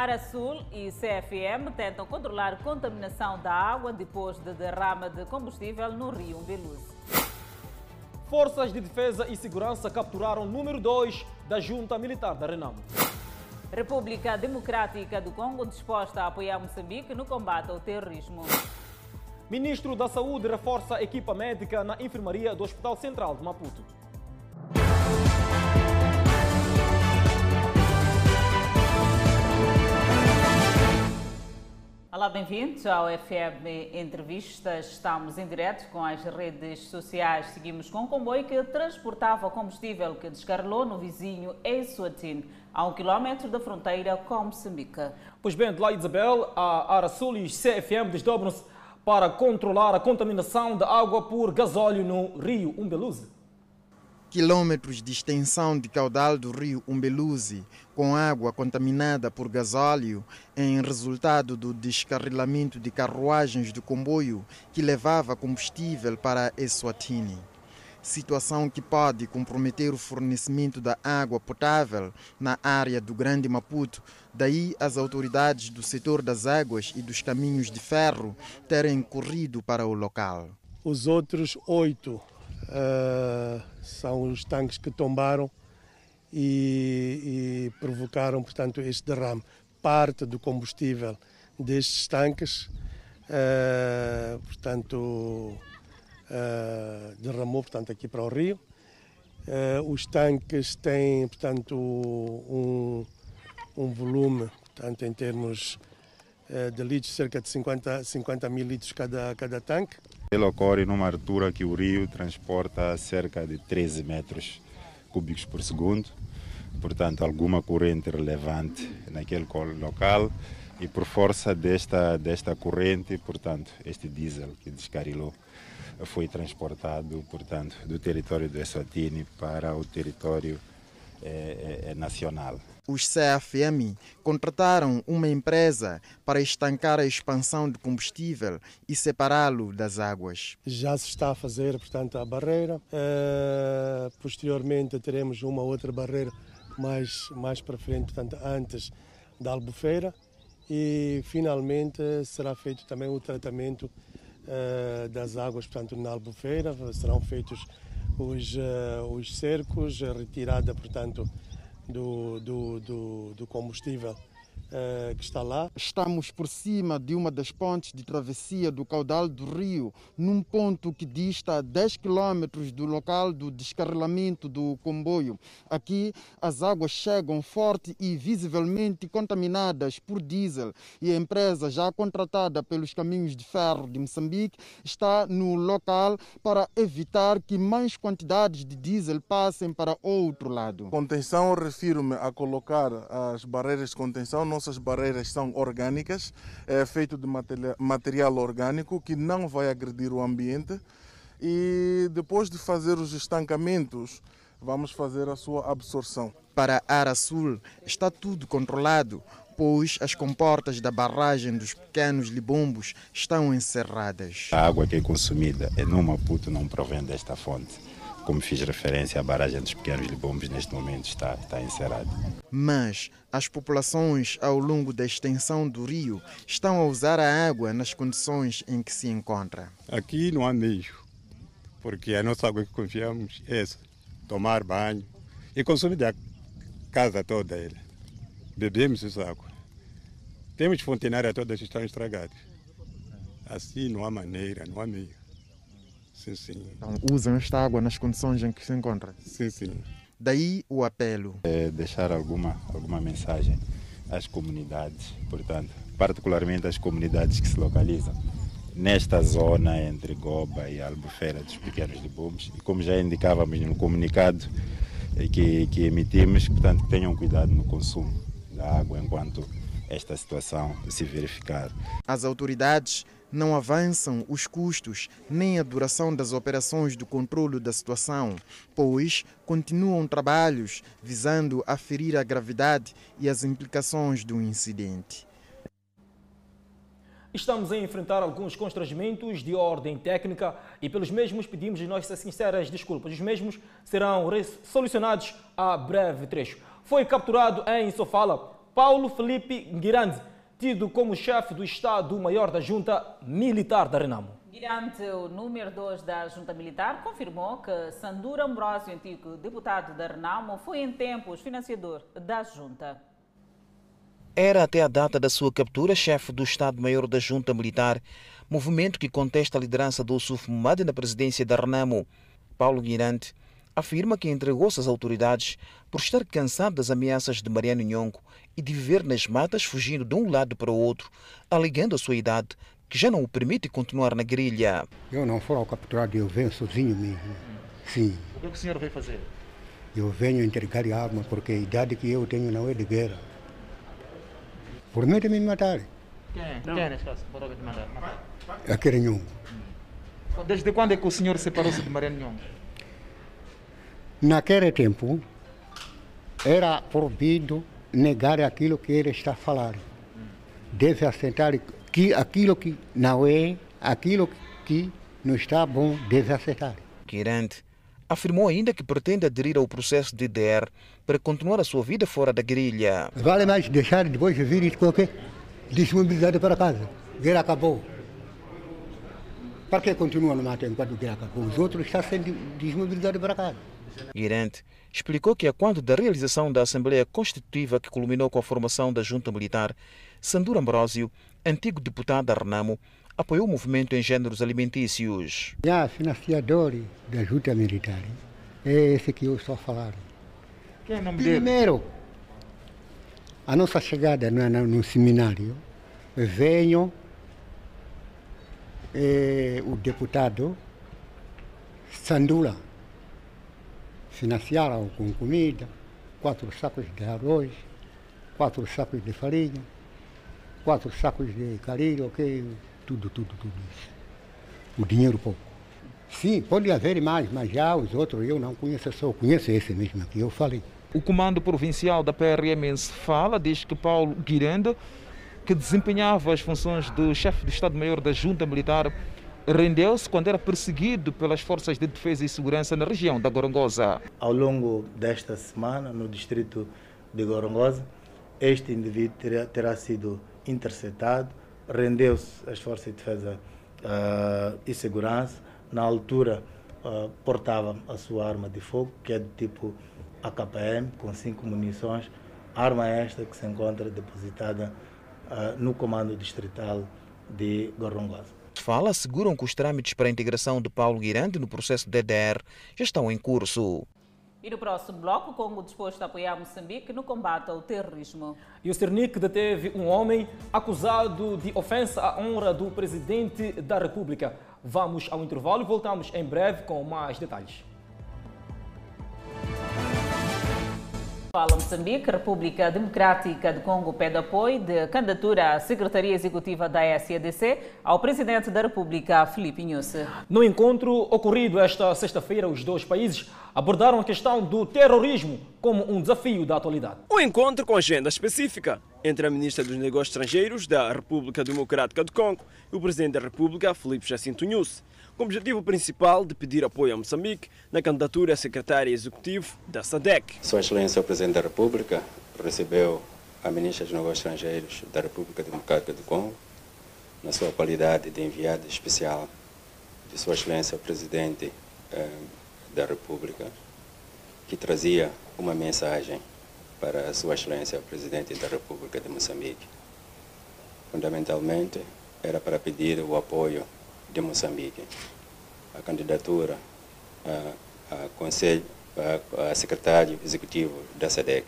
Arasul e CFM tentam controlar contaminação da água depois de derrama de combustível no rio Beluze. Forças de Defesa e Segurança capturaram o número 2 da Junta Militar da Renamo. República Democrática do Congo disposta a apoiar Moçambique no combate ao terrorismo. Ministro da Saúde reforça a equipa médica na enfermaria do Hospital Central de Maputo. Olá, bem-vindos ao FM Entrevistas. Estamos em direto com as redes sociais. Seguimos com o comboio que transportava combustível que descarrilou no vizinho Eswatini, a um quilómetro da fronteira com Moçambique. Pois bem, de lá Isabel, a Arasul e CFM desdobram-se para controlar a contaminação da água por gasóleo no rio Umbeluze quilômetros de extensão de caudal do rio Umbeluzi com água contaminada por gasóleo em resultado do descarrilamento de carruagens do comboio que levava combustível para Eswatini. Situação que pode comprometer o fornecimento da água potável na área do Grande Maputo. Daí as autoridades do setor das águas e dos caminhos de ferro terem corrido para o local. Os outros oito Uh, são os tanques que tombaram e, e, provocaram, portanto, este derrame. Parte do combustível destes tanques, uh, portanto, uh, derramou, portanto, aqui para o rio. os tanques têm, portanto, um, um volume, portanto, em termos de litros, cerca de 50, 50 mil litros cada, cada tanque. Ele ocorre numa altura que o rio transporta cerca de 13 metros cúbicos por segundo, portanto, alguma corrente relevante naquele local e por força desta, desta corrente, portanto, este diesel que descarilou foi transportado, portanto, do território do Eswatini para o território é, é, nacional. Os CFM contrataram uma empresa para estancar a expansão de combustível e separá-lo das águas. Já se está a fazer, portanto, a barreira. Uh, posteriormente teremos uma outra barreira mais, mais para frente, portanto, antes da albufeira. E finalmente será feito também o tratamento uh, das águas, portanto, na albufeira. Serão feitos os, uh, os cercos, retirada, portanto, do, do, do, do combustível uh, que está lá. Estamos por cima de uma das pontes de travessia do caudal do rio, num ponto que dista 10 quilômetros do local do descarrilamento do comboio. Aqui as águas chegam forte e visivelmente contaminadas por diesel e a empresa já contratada pelos caminhos de ferro de Moçambique está no local para evitar que mais quantidades de diesel passem para outro lado. Contenção, refiro-me a colocar as barreiras de contenção nossas barreiras são orgânicas, é feito de material orgânico que não vai agredir o ambiente. E depois de fazer os estancamentos, vamos fazer a sua absorção. Para Ara Sul está tudo controlado, pois as comportas da barragem dos pequenos libombos estão encerradas. A água que é consumida é no Maputo não provém desta fonte como fiz referência, a barragem dos Pequenos Libombos neste momento está, está encerrada. Mas as populações ao longo da extensão do rio estão a usar a água nas condições em que se encontra. Aqui não há meio, porque a nossa água que confiamos é essa, tomar banho e consumir da casa toda ela. Bebemos essa água. Temos fontenárias todas que estão estragadas. Assim não há maneira, não há meio. Sim, sim. Então, usam esta água nas condições em que se encontra? Sim, sim. Daí o apelo. É deixar alguma, alguma mensagem às comunidades, portanto, particularmente às comunidades que se localizam nesta zona entre Goba e Albufeira dos Pequenos Libombos. E como já indicávamos no comunicado que, que emitimos, portanto, que tenham cuidado no consumo da água enquanto esta situação se verificar. As autoridades não avançam os custos nem a duração das operações de controle da situação, pois continuam trabalhos visando aferir a gravidade e as implicações do incidente. Estamos a enfrentar alguns constrangimentos de ordem técnica e pelos mesmos pedimos as nossas sinceras desculpas. Os mesmos serão solucionados a breve trecho. Foi capturado em Sofala Paulo Felipe Guirande, tido como chefe do Estado-Maior da Junta Militar da Renamo. Guirante, o número 2 da Junta Militar, confirmou que Sandura Ambrosio, antigo deputado da Renamo, foi em tempos financiador da Junta. Era até a data da sua captura chefe do Estado-Maior da Junta Militar, movimento que contesta a liderança do Suf Mumadi na presidência da Renamo. Paulo Guirante afirma que entregou-se às autoridades por estar cansado das ameaças de Mariano Nhongo e de viver nas matas fugindo de um lado para o outro, alegando a sua idade que já não o permite continuar na guerrilha. Eu não fui capturado, eu venho sozinho mesmo. Sim. O que o senhor veio fazer? Eu venho entregar a arma porque a idade que eu tenho não é de guerra. Por medo de me matar. Quem é? Quem é nesse caso? Por medo de matar? Aquele Nhongo. Desde quando é que o senhor separou-se de Mariano Nhongo? Naquele tempo, era proibido negar aquilo que ele está falando. Deve aceitar que aquilo que não é, aquilo que não está bom, deve aceitar. Quirante afirmou ainda que pretende aderir ao processo de DDR para continuar a sua vida fora da guerrilha. Vale mais deixar depois de vir qualquer desmobilidade para casa. Guerra acabou. Para que continua no mato enquanto guerra acabou? Os outros estão sendo desmobilizados para casa. Guirante explicou que a quanto da realização da Assembleia Constitutiva que culminou com a formação da Junta Militar, Sandura Ambrosio, antigo deputado da Renamo, apoiou o movimento em géneros alimentícios. Já financiador da Junta Militar é esse que eu estou falando. Quem é o nome Primeiro, dele? a nossa chegada no, no seminário, veio eh, o deputado Sandula financiaram com comida, quatro sacos de arroz, quatro sacos de farinha, quatro sacos de carilho, ok, tudo, tudo, tudo isso. O dinheiro pouco. Sim, pode haver mais, mas já os outros eu não conheço, só conheço esse mesmo que eu falei. O comando provincial da PRM se fala, diz que Paulo Guiranda, que desempenhava as funções do chefe do Estado-Maior da Junta Militar, rendeu-se quando era perseguido pelas forças de defesa e segurança na região da Gorongosa. Ao longo desta semana, no distrito de Gorongosa, este indivíduo terá, terá sido interceptado, rendeu-se às forças de defesa uh, e segurança. Na altura, uh, portava a sua arma de fogo, que é do tipo AKPM, com cinco munições. Arma esta que se encontra depositada uh, no comando distrital de Gorongosa. Fala asseguram que os trâmites para a integração de Paulo Guirande no processo DDR já estão em curso. E no próximo bloco, o Congo disposto a apoiar Moçambique no combate ao terrorismo. E o Cernic deteve um homem acusado de ofensa à honra do presidente da República. Vamos ao intervalo e voltamos em breve com mais detalhes. Fala Moçambique, República Democrática do Congo pede apoio de candidatura à Secretaria Executiva da SADC ao Presidente da República, Filipe Inhosse. No encontro ocorrido esta sexta-feira, os dois países abordaram a questão do terrorismo como um desafio da atualidade. O encontro com agenda específica entre a Ministra dos Negócios Estrangeiros da República Democrática do Congo e o Presidente da República, Filipe Jacinto Inhosse, com o objetivo principal de pedir apoio a Moçambique na candidatura a secretário executivo da SADEC. Sua Excelência o Presidente da República recebeu a Ministra dos Negócios Estrangeiros da República Democrática do Congo na sua qualidade de enviada especial de Sua Excelência o Presidente eh, da República, que trazia uma mensagem para Sua Excelência o Presidente da República de Moçambique. Fundamentalmente, era para pedir o apoio de Moçambique. A candidatura a, a conselho, a, a, secretário executivo da SEDEC.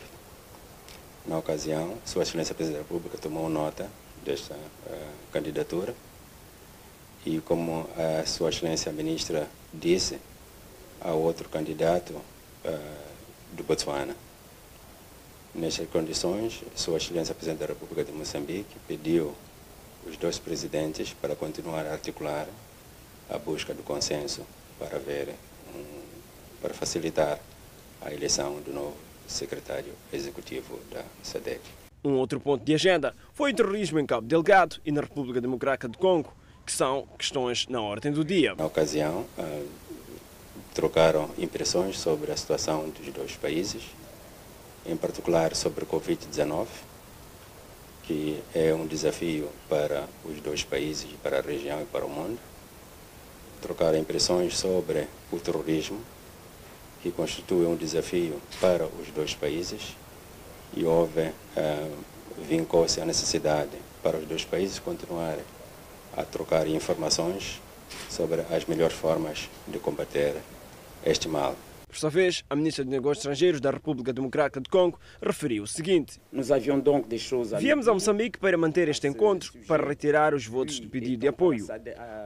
Na ocasião, Sua Excelência Presidente da República tomou nota desta candidatura e como a Sua Excelência Ministra disse, há outro candidato do Botswana. Nestas condições, Sua Excelência Presidente da República de Moçambique pediu os dois presidentes para continuar a articular a busca do consenso para ver um, para facilitar a eleição do novo secretário executivo da SADEC. Um outro ponto de agenda foi o terrorismo em Cabo Delgado e na República Democrática do Congo, que são questões na ordem do dia. Na ocasião, uh, trocaram impressões sobre a situação dos dois países, em particular sobre o Covid-19 que é um desafio para os dois países, para a região e para o mundo. Trocar impressões sobre o terrorismo, que constitui um desafio para os dois países, e houve, uh, vincou-se a necessidade para os dois países continuarem a trocar informações sobre as melhores formas de combater este mal. Por sua vez, a ministra de Negócios Estrangeiros da República Democrática do Congo referiu o seguinte: Viemos a Moçambique para manter este encontro, para retirar os votos de pedido de apoio.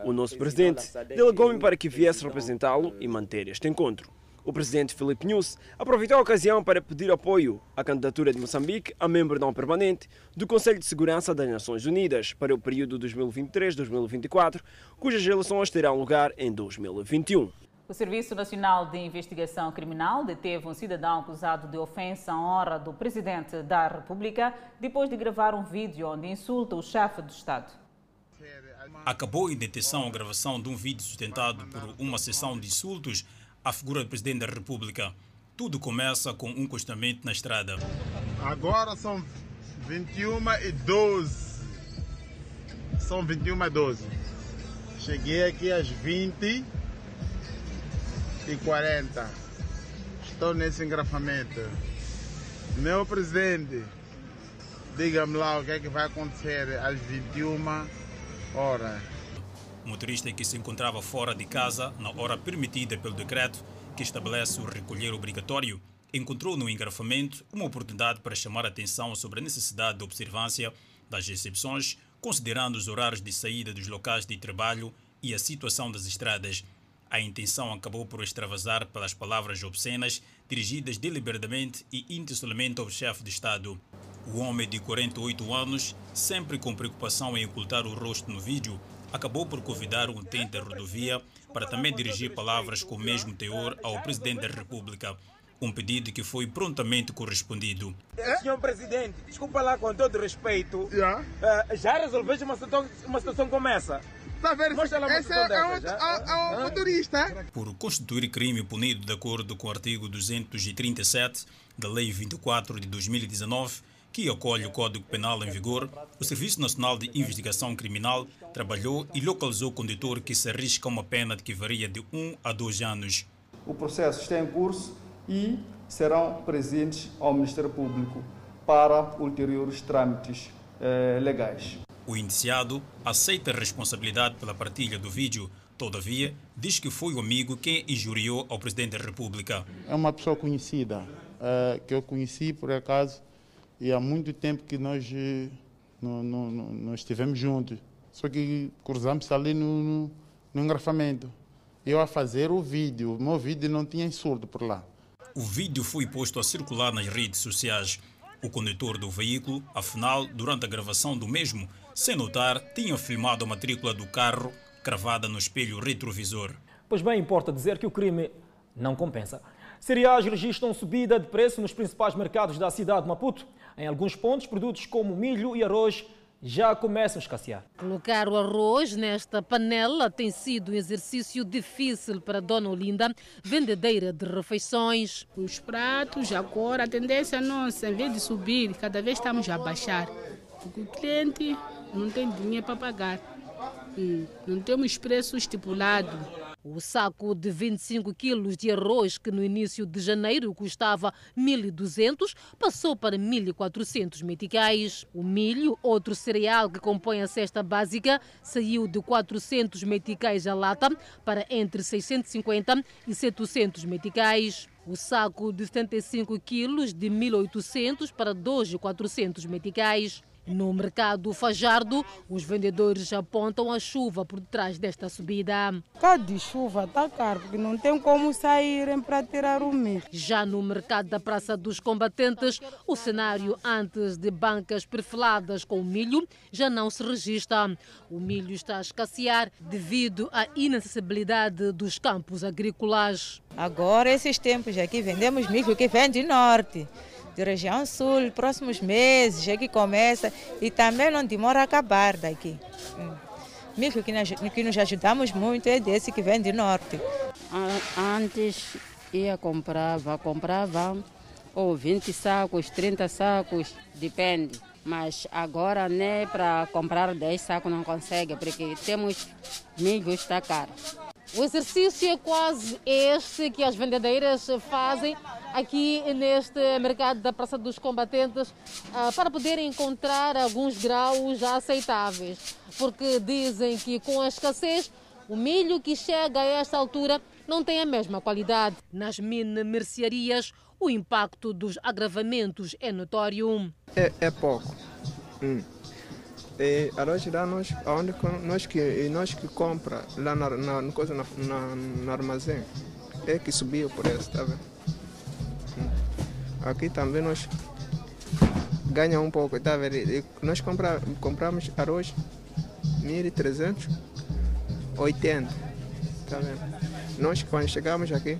O nosso presidente delegou-me para que viesse representá-lo e manter este encontro. O presidente Filipe Nunes aproveitou a ocasião para pedir apoio à candidatura de Moçambique a membro não permanente do Conselho de Segurança das Nações Unidas para o período 2023-2024, cujas eleições terão lugar em 2021. O Serviço Nacional de Investigação Criminal deteve um cidadão acusado de ofensa à honra do presidente da República depois de gravar um vídeo onde insulta o chefe do Estado. Acabou em detenção a gravação de um vídeo sustentado por uma sessão de insultos a figura do presidente da República. Tudo começa com um costamento na estrada. Agora são 21 e 12. São 21 e 12. Cheguei aqui às 20 e 40. Estou nesse engrafamento. Meu presidente, diga-me lá o que é que vai acontecer às 21 horas. O motorista que se encontrava fora de casa na hora permitida pelo decreto que estabelece o recolher obrigatório encontrou no engarrafamento uma oportunidade para chamar a atenção sobre a necessidade de observância das exceções, considerando os horários de saída dos locais de trabalho e a situação das estradas. A intenção acabou por extravasar pelas palavras obscenas dirigidas deliberadamente e intencionalmente ao chefe de Estado. O homem de 48 anos, sempre com preocupação em ocultar o rosto no vídeo, acabou por convidar um utente da rodovia para também dirigir palavras com o mesmo teor ao Presidente da República. Um pedido que foi prontamente correspondido. É? Senhor Presidente, desculpa lá com todo respeito. Yeah. Uh, já resolveste uma situação, uma situação como essa? Está a ver? Esse é, é, um, é um motorista. Por constituir crime punido de acordo com o artigo 237 da Lei 24 de 2019, que acolhe o Código Penal em vigor, o Serviço Nacional de Investigação Criminal trabalhou e localizou o condutor que se arrisca uma pena que varia de 1 a 2 anos. O processo está em curso e serão presentes ao Ministério Público para ulteriores trâmites eh, legais. O indiciado aceita a responsabilidade pela partilha do vídeo, todavia, diz que foi o amigo quem injuriou ao Presidente da República. É uma pessoa conhecida, eh, que eu conheci por acaso e há muito tempo que nós eh, não, não, não estivemos juntos. Só que cruzamos ali no, no, no engarrafamento. Eu a fazer o vídeo, o meu vídeo não tinha insulto por lá. O vídeo foi posto a circular nas redes sociais. O condutor do veículo, afinal, durante a gravação do mesmo, sem notar, tinha filmado a matrícula do carro cravada no espelho retrovisor. Pois bem, importa dizer que o crime não compensa. Cereais registram subida de preço nos principais mercados da cidade de Maputo. Em alguns pontos, produtos como milho e arroz já começam a escassear. Colocar o arroz nesta panela tem sido um exercício difícil para Dona Olinda, vendedeira de refeições. Os pratos, agora, a tendência nossa, em vez de subir, cada vez estamos a baixar. O cliente não tem dinheiro para pagar. Hum, não temos preço estipulado. O saco de 25 quilos de arroz, que no início de janeiro custava 1.200, passou para 1.400 meticais. O milho, outro cereal que compõe a cesta básica, saiu de 400 meticais a lata para entre 650 e 700 meticais. O saco de 75 quilos de 1.800 para 2.400 meticais. No mercado Fajardo, os vendedores apontam a chuva por detrás desta subida. Cá de chuva está caro, porque não tem como saírem para tirar o milho. Já no mercado da Praça dos Combatentes, o cenário antes de bancas perfiladas com milho já não se registra. O milho está a escassear devido à inacessibilidade dos campos agrícolas. Agora, esses tempos aqui, vendemos milho que vem de norte de região sul, próximos meses é que começa e também não demora a acabar daqui. Hum. Milho que nos ajudamos muito é desse que vem de norte. Antes ia comprava, comprava ou 20 sacos, 30 sacos, depende. Mas agora, nem para comprar 10 sacos não consegue, porque temos milho está caro. O exercício é quase este que as vendedeiras fazem aqui neste mercado da Praça dos Combatentes ah, para poderem encontrar alguns graus aceitáveis, porque dizem que com a escassez o milho que chega a esta altura não tem a mesma qualidade. Nas mini-mercearias, o impacto dos agravamentos é notório. É, é pouco. Hum. E arroz lá nós, onde nós que nós que compra lá na, na, coisa na, na, no armazém é que subiu por preço, tá vendo? Aqui também nós ganha um pouco, tá vendo? E nós compra, compramos arroz 1.300, 80, tá vendo? Nós quando chegamos aqui,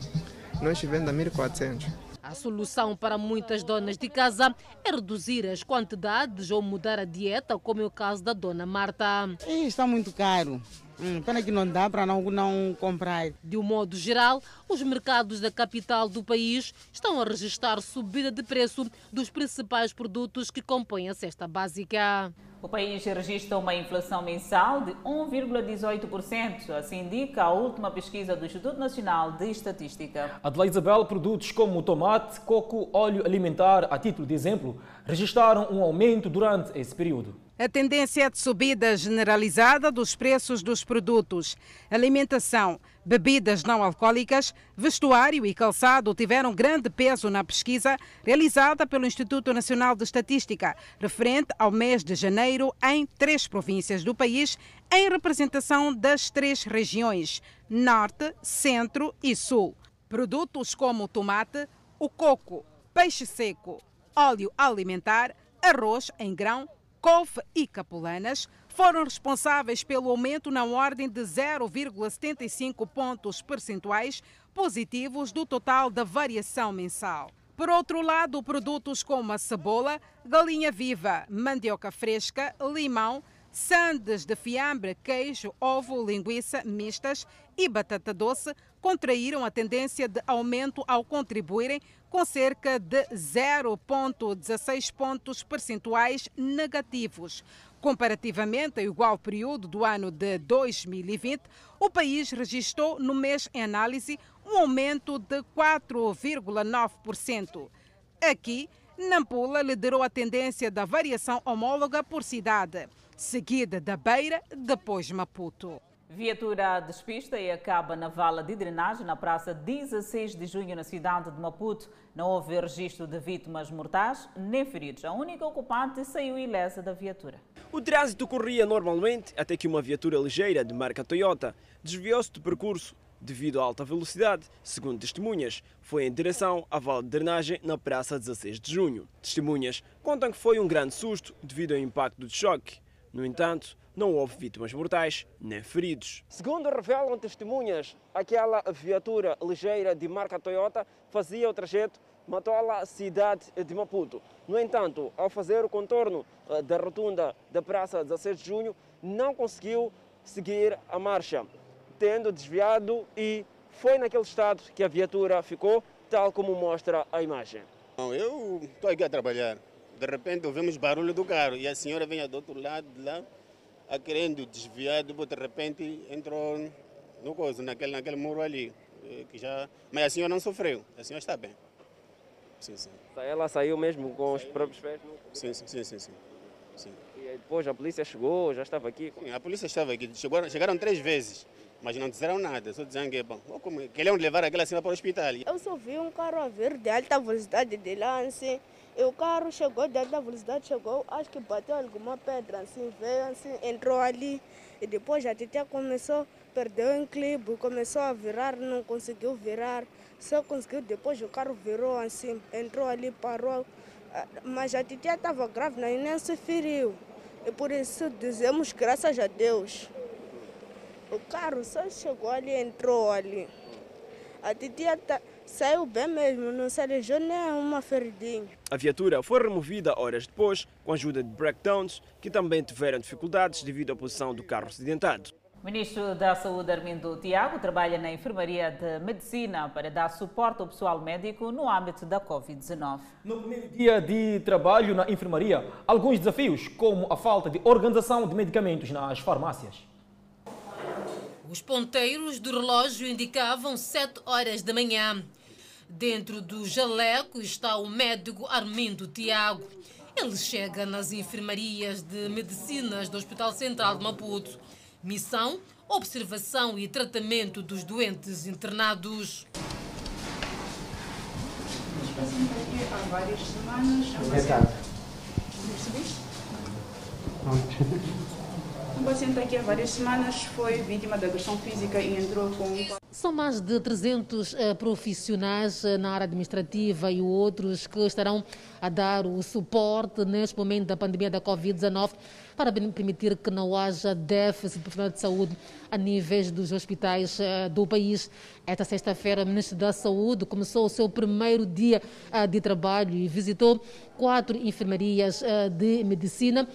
nós vendemos 1.400. A solução para muitas donas de casa é reduzir as quantidades ou mudar a dieta, como é o caso da dona Marta. Está muito caro. Hum, pena que não dá para não, não comprar. De um modo geral, os mercados da capital do país estão a registrar subida de preço dos principais produtos que compõem a cesta básica. O país registra uma inflação mensal de 1,18%, assim indica a última pesquisa do Instituto Nacional de Estatística. Adelaide Isabel, produtos como tomate, coco, óleo alimentar, a título de exemplo, registraram um aumento durante esse período. A tendência é de subida generalizada dos preços dos produtos. Alimentação, bebidas não alcoólicas, vestuário e calçado tiveram grande peso na pesquisa realizada pelo Instituto Nacional de Estatística, referente ao mês de janeiro em três províncias do país, em representação das três regiões, Norte, Centro e Sul. Produtos como o tomate, o coco, peixe seco, óleo alimentar, arroz em grão, couve e capulanas foram responsáveis pelo aumento na ordem de 0,75 pontos percentuais positivos do total da variação mensal. Por outro lado, produtos como a cebola, galinha viva, mandioca fresca, limão, sandes de fiambre, queijo, ovo, linguiça mistas e batata doce contraíram a tendência de aumento ao contribuírem com cerca de 0,16 pontos percentuais negativos. Comparativamente ao igual período do ano de 2020, o país registrou no mês em análise um aumento de 4,9%. Aqui, Nampula liderou a tendência da variação homóloga por cidade, seguida da Beira, depois Maputo. Viatura despista e acaba na vala de drenagem na praça 16 de junho na cidade de Maputo. Não houve registro de vítimas mortais nem feridos. A única ocupante saiu ilesa da viatura. O trânsito corria normalmente até que uma viatura ligeira de marca Toyota desviou-se do percurso devido à alta velocidade. Segundo testemunhas, foi em direção à vala de drenagem na praça 16 de junho. Testemunhas contam que foi um grande susto devido ao impacto do choque. No entanto, não houve vítimas mortais nem feridos. Segundo revelam testemunhas, aquela viatura ligeira de marca Toyota fazia o trajeto Matola, cidade de Maputo. No entanto, ao fazer o contorno eh, da rotunda da Praça 16 de Junho, não conseguiu seguir a marcha, tendo desviado e foi naquele estado que a viatura ficou, tal como mostra a imagem. Eu estou aqui a trabalhar. De repente ouvimos barulho do carro e a senhora vem do outro lado de lá a querendo desviar, de repente entrou no coisa, naquele, naquele muro ali. Eh, que já... Mas a senhora não sofreu, a senhora está bem. Sim, sim. Ela saiu mesmo com os próprios pés? Sim, sim, sim, sim, sim. sim. E depois a polícia chegou, já estava aqui? Sim, a polícia estava aqui, chegaram, chegaram três vezes, mas não disseram nada, só diziam que, bom, como, queriam levar aquela senhora para o hospital. Eu só vi um carro a vir de alta velocidade de assim, e o carro chegou de alta velocidade, chegou, acho que bateu alguma pedra, assim, veio, assim, entrou ali. E depois a titia começou, perdeu o equilíbrio, começou a virar, não conseguiu virar. Só conseguiu, depois o carro virou assim, entrou ali, parou. Ah, mas a titia estava grávida e nem se feriu. E por isso dizemos graças a Deus. O carro só chegou ali, entrou ali. A titia tá, saiu bem mesmo, não se alijou nem uma feridinha. A viatura foi removida horas depois, com a ajuda de breakdowns, que também tiveram dificuldades devido à posição do carro acidentado. Ministro da Saúde, Armindo Tiago, trabalha na Enfermaria de Medicina para dar suporte ao pessoal médico no âmbito da Covid-19. No primeiro dia de trabalho na enfermaria, alguns desafios, como a falta de organização de medicamentos nas farmácias. Os ponteiros do relógio indicavam 7 horas da manhã. Dentro do jaleco está o médico Armindo Tiago. Ele chega nas enfermarias de medicinas do Hospital Central de Maputo. Missão: observação e tratamento dos doentes internados. Há várias semanas. Um paciente aqui há várias semanas foi vítima de agressão física e entrou com. São mais de 300 uh, profissionais uh, na área administrativa e outros que estarão a dar o suporte neste momento da pandemia da Covid-19 para permitir que não haja déficit de de saúde a níveis dos hospitais uh, do país. Esta sexta-feira, o Ministro da Saúde começou o seu primeiro dia de trabalho e visitou quatro enfermarias de medicina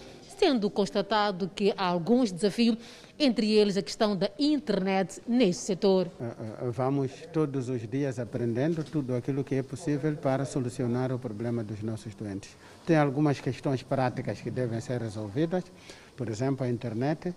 sendo constatado que há alguns desafios, entre eles a questão da internet neste setor. Vamos todos os dias aprendendo tudo aquilo que é possível para solucionar o problema dos nossos doentes. Tem algumas questões práticas que devem ser resolvidas, por exemplo, a internet.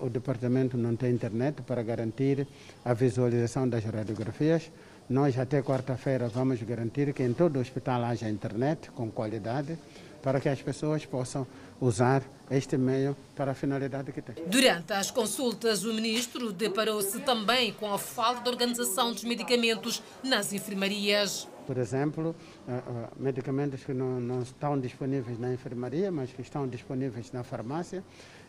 o departamento não tem internet para garantir a visualização das radiografias. Nós, até quarta-feira, vamos garantir que em todo o hospital haja internet com qualidade para que as pessoas possam usar este meio para a finalidade que tem. Durante as consultas, o ministro deparou-se também com a falta de organização dos medicamentos nas enfermarias. Por exemplo, eh, eh, medicamentos que não, não estão disponíveis na enfermaria, mas que estão disponíveis na farmácia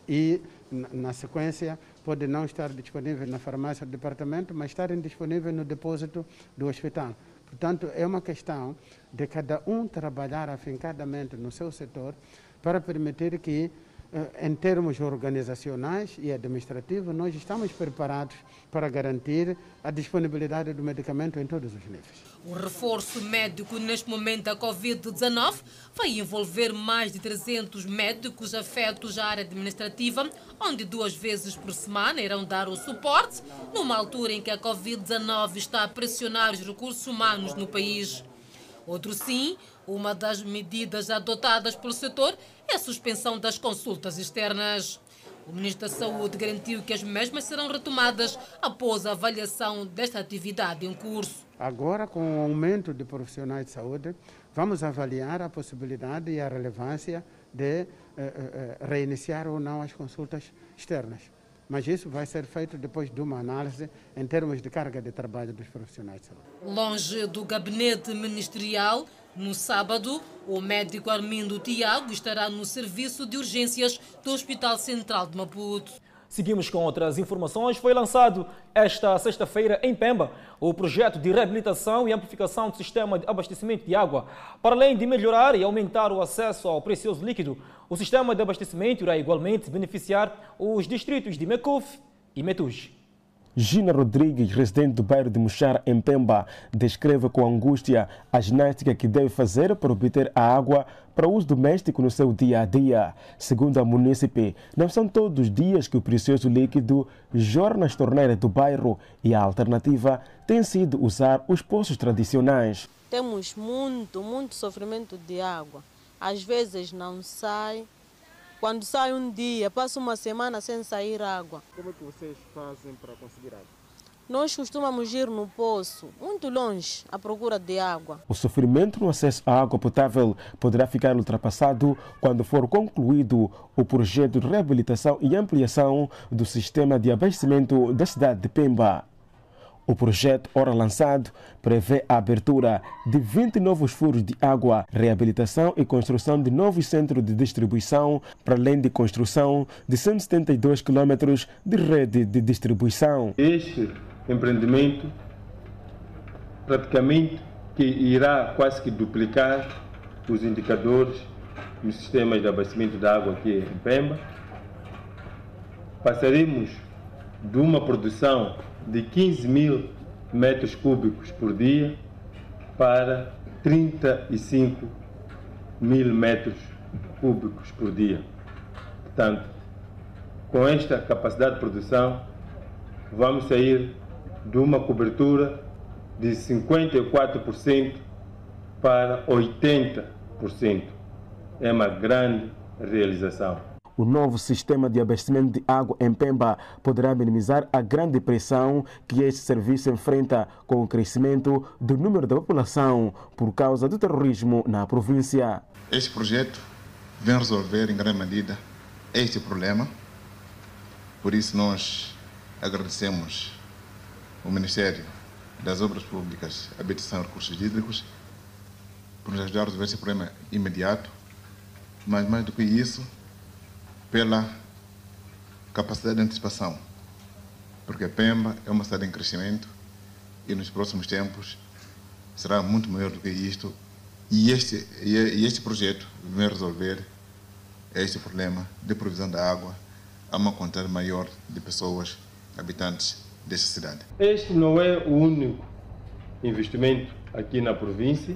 e, na sequência, pode não estar disponível na farmácia do departamento, mas estarem disponíveis no depósito do hospital. Portanto, é uma questão de cada um trabalhar afincadamente no seu setor para permitir que, eh, em termos organizacionais e administrativos, nós estamos preparados para garantir a disponibilidade do medicamento em todos os níveis. O reforço médico neste momento da Covid-19 vai envolver mais de 300 médicos afetos à área administrativa, onde duas vezes por semana irão dar o suporte, numa altura em que a Covid-19 está a pressionar os recursos humanos no país. Outro sim, uma das medidas adotadas pelo setor é a suspensão das consultas externas. O Ministro da Saúde garantiu que as mesmas serão retomadas após a avaliação desta atividade em curso. Agora, com o aumento de profissionais de saúde, vamos avaliar a possibilidade e a relevância de eh, eh, reiniciar ou não as consultas externas. Mas isso vai ser feito depois de uma análise em termos de carga de trabalho dos profissionais de saúde. Longe do gabinete ministerial, no sábado, o médico Armindo Tiago estará no serviço de urgências do Hospital Central de Maputo. Seguimos com outras informações. Foi lançado esta sexta-feira em Pemba o projeto de reabilitação e amplificação do sistema de abastecimento de água. Para além de melhorar e aumentar o acesso ao precioso líquido, o sistema de abastecimento irá igualmente beneficiar os distritos de Mecuf e Metuge. Gina Rodrigues, residente do bairro de Muxar, em Pemba, descreve com angústia a ginástica que deve fazer para obter a água para uso doméstico no seu dia a dia. Segundo a munícipe, não são todos os dias que o precioso líquido jorra nas torneiras do bairro e a alternativa tem sido usar os poços tradicionais. Temos muito, muito sofrimento de água. Às vezes não sai, quando sai um dia, passa uma semana sem sair água. Como é que vocês fazem para conseguir água? Nós costumamos ir no poço, muito longe, à procura de água. O sofrimento no acesso à água potável poderá ficar ultrapassado quando for concluído o projeto de reabilitação e ampliação do sistema de abastecimento da cidade de Pemba. O projeto, ora lançado, prevê a abertura de 20 novos furos de água, reabilitação e construção de novos centros de distribuição, para além de construção de 172 quilômetros de rede de distribuição. Este empreendimento praticamente que irá quase que duplicar os indicadores no sistema de abastecimento de água aqui em Pemba. Passaremos de uma produção de 15 mil metros cúbicos por dia para 35 mil metros cúbicos por dia. Portanto, com esta capacidade de produção, vamos sair de uma cobertura de 54% para 80%. É uma grande realização. O novo sistema de abastecimento de água em Pemba poderá minimizar a grande pressão que este serviço enfrenta com o crescimento do número da população por causa do terrorismo na província. Este projeto vem resolver em grande medida este problema. Por isso nós agradecemos o Ministério das Obras Públicas, Habitação e Recursos Hídricos por nos ajudar a resolver esse problema imediato, mas mais do que isso, pela capacidade de antecipação, porque Pemba é uma cidade em crescimento e nos próximos tempos será muito maior do que isto e este, e este projeto vem resolver este problema de provisão da água a uma quantidade maior de pessoas habitantes desta cidade. Este não é o único investimento aqui na província.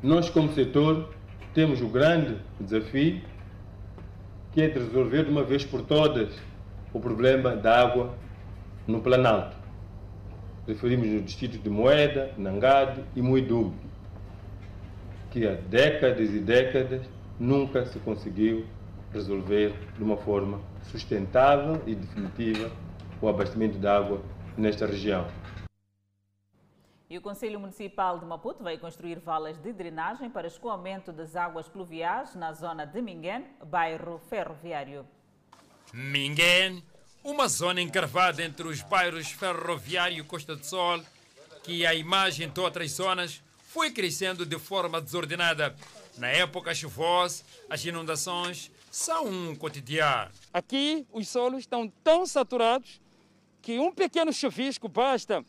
Nós, como setor, temos o grande desafio que é de resolver de uma vez por todas o problema da água no Planalto. Referimos nos distritos de Moeda, Nangade e Muidubi, que há décadas e décadas nunca se conseguiu resolver de uma forma sustentável e definitiva o abastecimento de água nesta região. E o Conselho Municipal de Maputo vai construir valas de drenagem para escoamento das águas pluviais na zona de Minguém, bairro ferroviário. Minguém, uma zona encravada entre os bairros Ferroviário e Costa do Sol, que a imagem de outras zonas foi crescendo de forma desordenada. Na época chuvosa, as inundações são um cotidiano. Aqui, os solos estão tão saturados que um pequeno chuvisco basta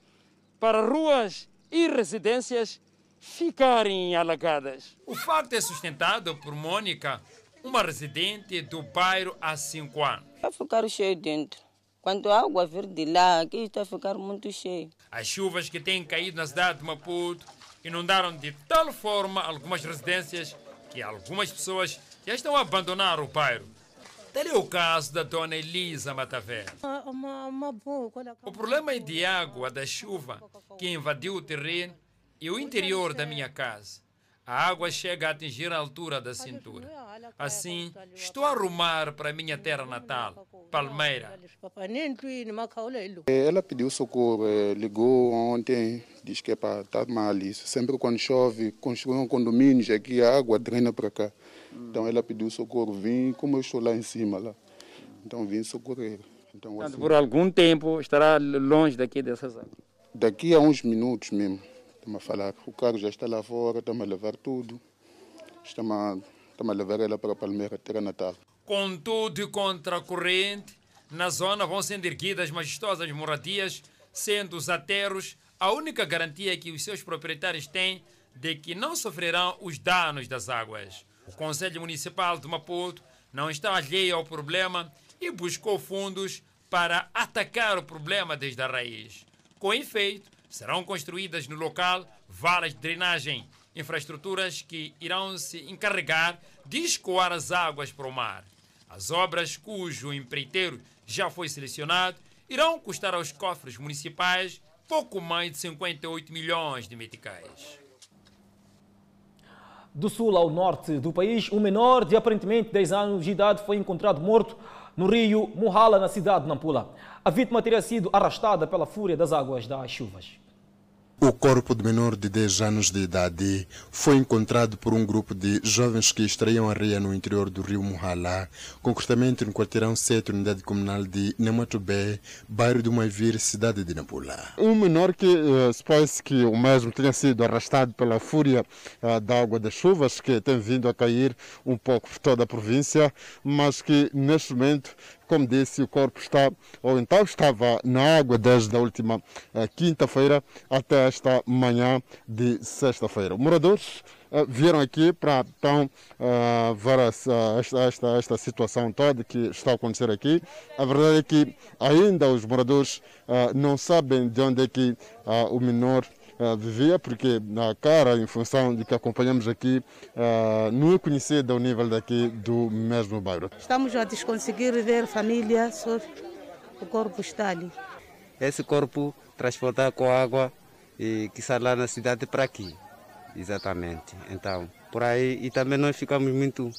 para ruas e residências ficarem alagadas. O facto é sustentado por Mônica, uma residente do bairro há cinco anos. Vai ficar cheio dentro. Quando a água vir de lá, aqui está a ficar muito cheio. As chuvas que têm caído na cidade de Maputo inundaram de tal forma algumas residências que algumas pessoas já estão a abandonar o bairro. Tal é o caso da dona Elisa Matavé. O problema é de água da chuva que invadiu o terreno e o interior da minha casa. A água chega a atingir a altura da cintura. Assim, estou a arrumar para a minha terra natal, Palmeira. Ela pediu socorro, eh, ligou ontem, diz que é para estar mal isso. Sempre quando chove, construíam condomínios aqui, a água drena para cá. Então ela pediu socorro, vim, como eu estou lá em cima, lá. Então vim socorrer. Então, assim, por algum tempo estará longe daqui dessas águas? Daqui a uns minutos mesmo, estamos a falar. O carro já está lá fora, estamos a levar tudo. Estamos a, estamos a levar ela para a Palmeira, terra natal. Com tudo e contra a corrente, na zona vão sendo erguidas majestosas moradias, sendo os aterros a única garantia que os seus proprietários têm de que não sofrerão os danos das águas. O Conselho Municipal de Maputo não está alheio ao problema e buscou fundos para atacar o problema desde a raiz. Com efeito, serão construídas no local valas de drenagem, infraestruturas que irão se encarregar de escoar as águas para o mar. As obras cujo empreiteiro já foi selecionado irão custar aos cofres municipais pouco mais de 58 milhões de meticais. Do sul ao norte do país, um menor de aparentemente 10 anos de idade foi encontrado morto no rio Muhala, na cidade de Nampula. A vítima teria sido arrastada pela fúria das águas das chuvas. O corpo de menor de 10 anos de idade foi encontrado por um grupo de jovens que extraíam areia no interior do rio Muhala, concretamente no quarteirão 7, unidade comunal de Nematubé, bairro do Maivir, cidade de Nampula. Um menor que uh, supõe-se que o mesmo tenha sido arrastado pela fúria uh, da água das chuvas, que tem vindo a cair um pouco por toda a província, mas que neste momento como disse, o corpo está, ou então estava na água desde a última uh, quinta-feira até esta manhã de sexta-feira. Moradores uh, vieram aqui para então uh, ver esta, esta, esta situação toda que está a acontecer aqui. A verdade é que ainda os moradores não sabem de onde é que o menor uh, vivia, porque na cara, em função de que acompanhamos aqui, uh, não é conhecida ao nível daqui do mesmo bairro. Estamos a conseguir ver família, só o corpo está ali. Esse corpo transportar com água e que sai lá na cidade para aqui. Exatamente. Então, por aí, e também nós ficamos muito,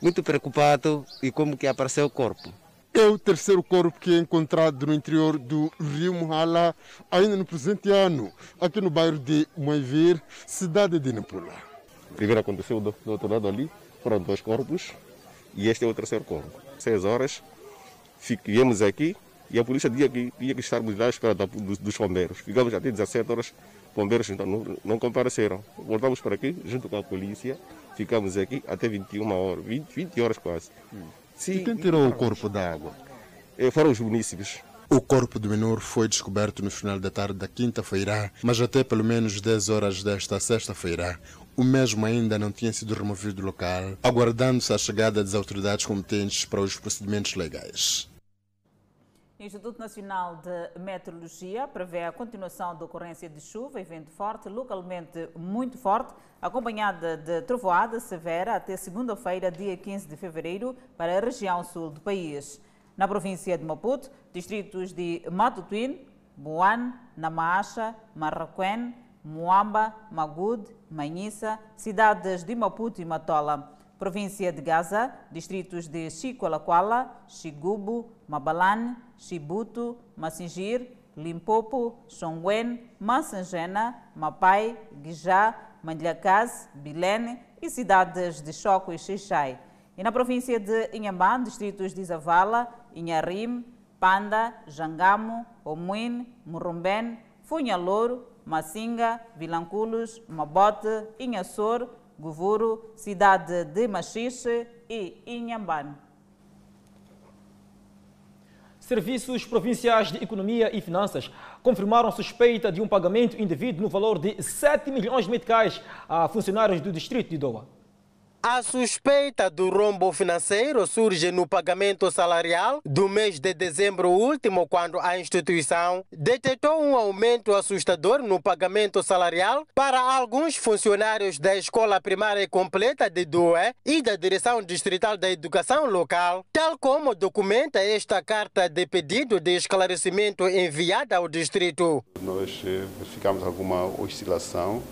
muito preocupados e como que apareceu o corpo. É o terceiro corpo que é encontrado no interior do rio Muhala, ainda no presente ano, aqui no bairro de Moivir, cidade de Nampula. Primeiro aconteceu do, do outro lado ali, foram dois corpos, e este é o terceiro corpo. Seis horas, viemos aqui, e a polícia dizia que tinha que estarmos lá à espera dos, dos bombeiros. Ficamos até 17 horas, bombeiros então não, não compareceram. Voltamos para aqui, junto com a polícia, ficamos aqui até 21 horas, 20, 20 horas quase. Sim, e quem tirou o corpo da água? Foram os munícipes. O corpo do menor foi descoberto no final da tarde da quinta-feira, mas até pelo menos 10 horas desta sexta-feira, o mesmo ainda não tinha sido removido do local, aguardando-se a chegada das autoridades competentes para os procedimentos legais. O Instituto Nacional de Meteorologia prevê a continuação da ocorrência de chuva e vento forte, localmente muito forte, acompanhada de trovoada severa até segunda-feira, dia 15 de fevereiro, para a região sul do país. Na província de Maputo, distritos de Matutuin, Boan, Namaacha, Marraquém, Moamba, Magud, Manhissa, cidades de Maputo e Matola. Província de Gaza, distritos de Chicoalaquala, Xigubo, Mabalane, Chibuto, Massingir, Limpopo, Xonguen, Massangena, Mapai, Guijá, Mandlacaz, Bilene e cidades de Choco e Xixai. E na província de Inhambane, distritos de Zavala, Inharim, Panda, Jangamo, Omuin, Murumben, Funhalouro, Massinga, Vilanculos, Mabote, Inhassor, Govuro, cidade de Machixe e Inhambane. Serviços Provinciais de Economia e Finanças confirmaram suspeita de um pagamento indevido no valor de 7 milhões de meticais a funcionários do distrito de Doa. A suspeita do rombo financeiro surge no pagamento salarial do mês de dezembro último, quando a instituição detectou um aumento assustador no pagamento salarial para alguns funcionários da Escola Primária Completa de Doé e da Direção Distrital da Educação Local, tal como documenta esta carta de pedido de esclarecimento enviada ao distrito. Nós verificamos alguma oscilação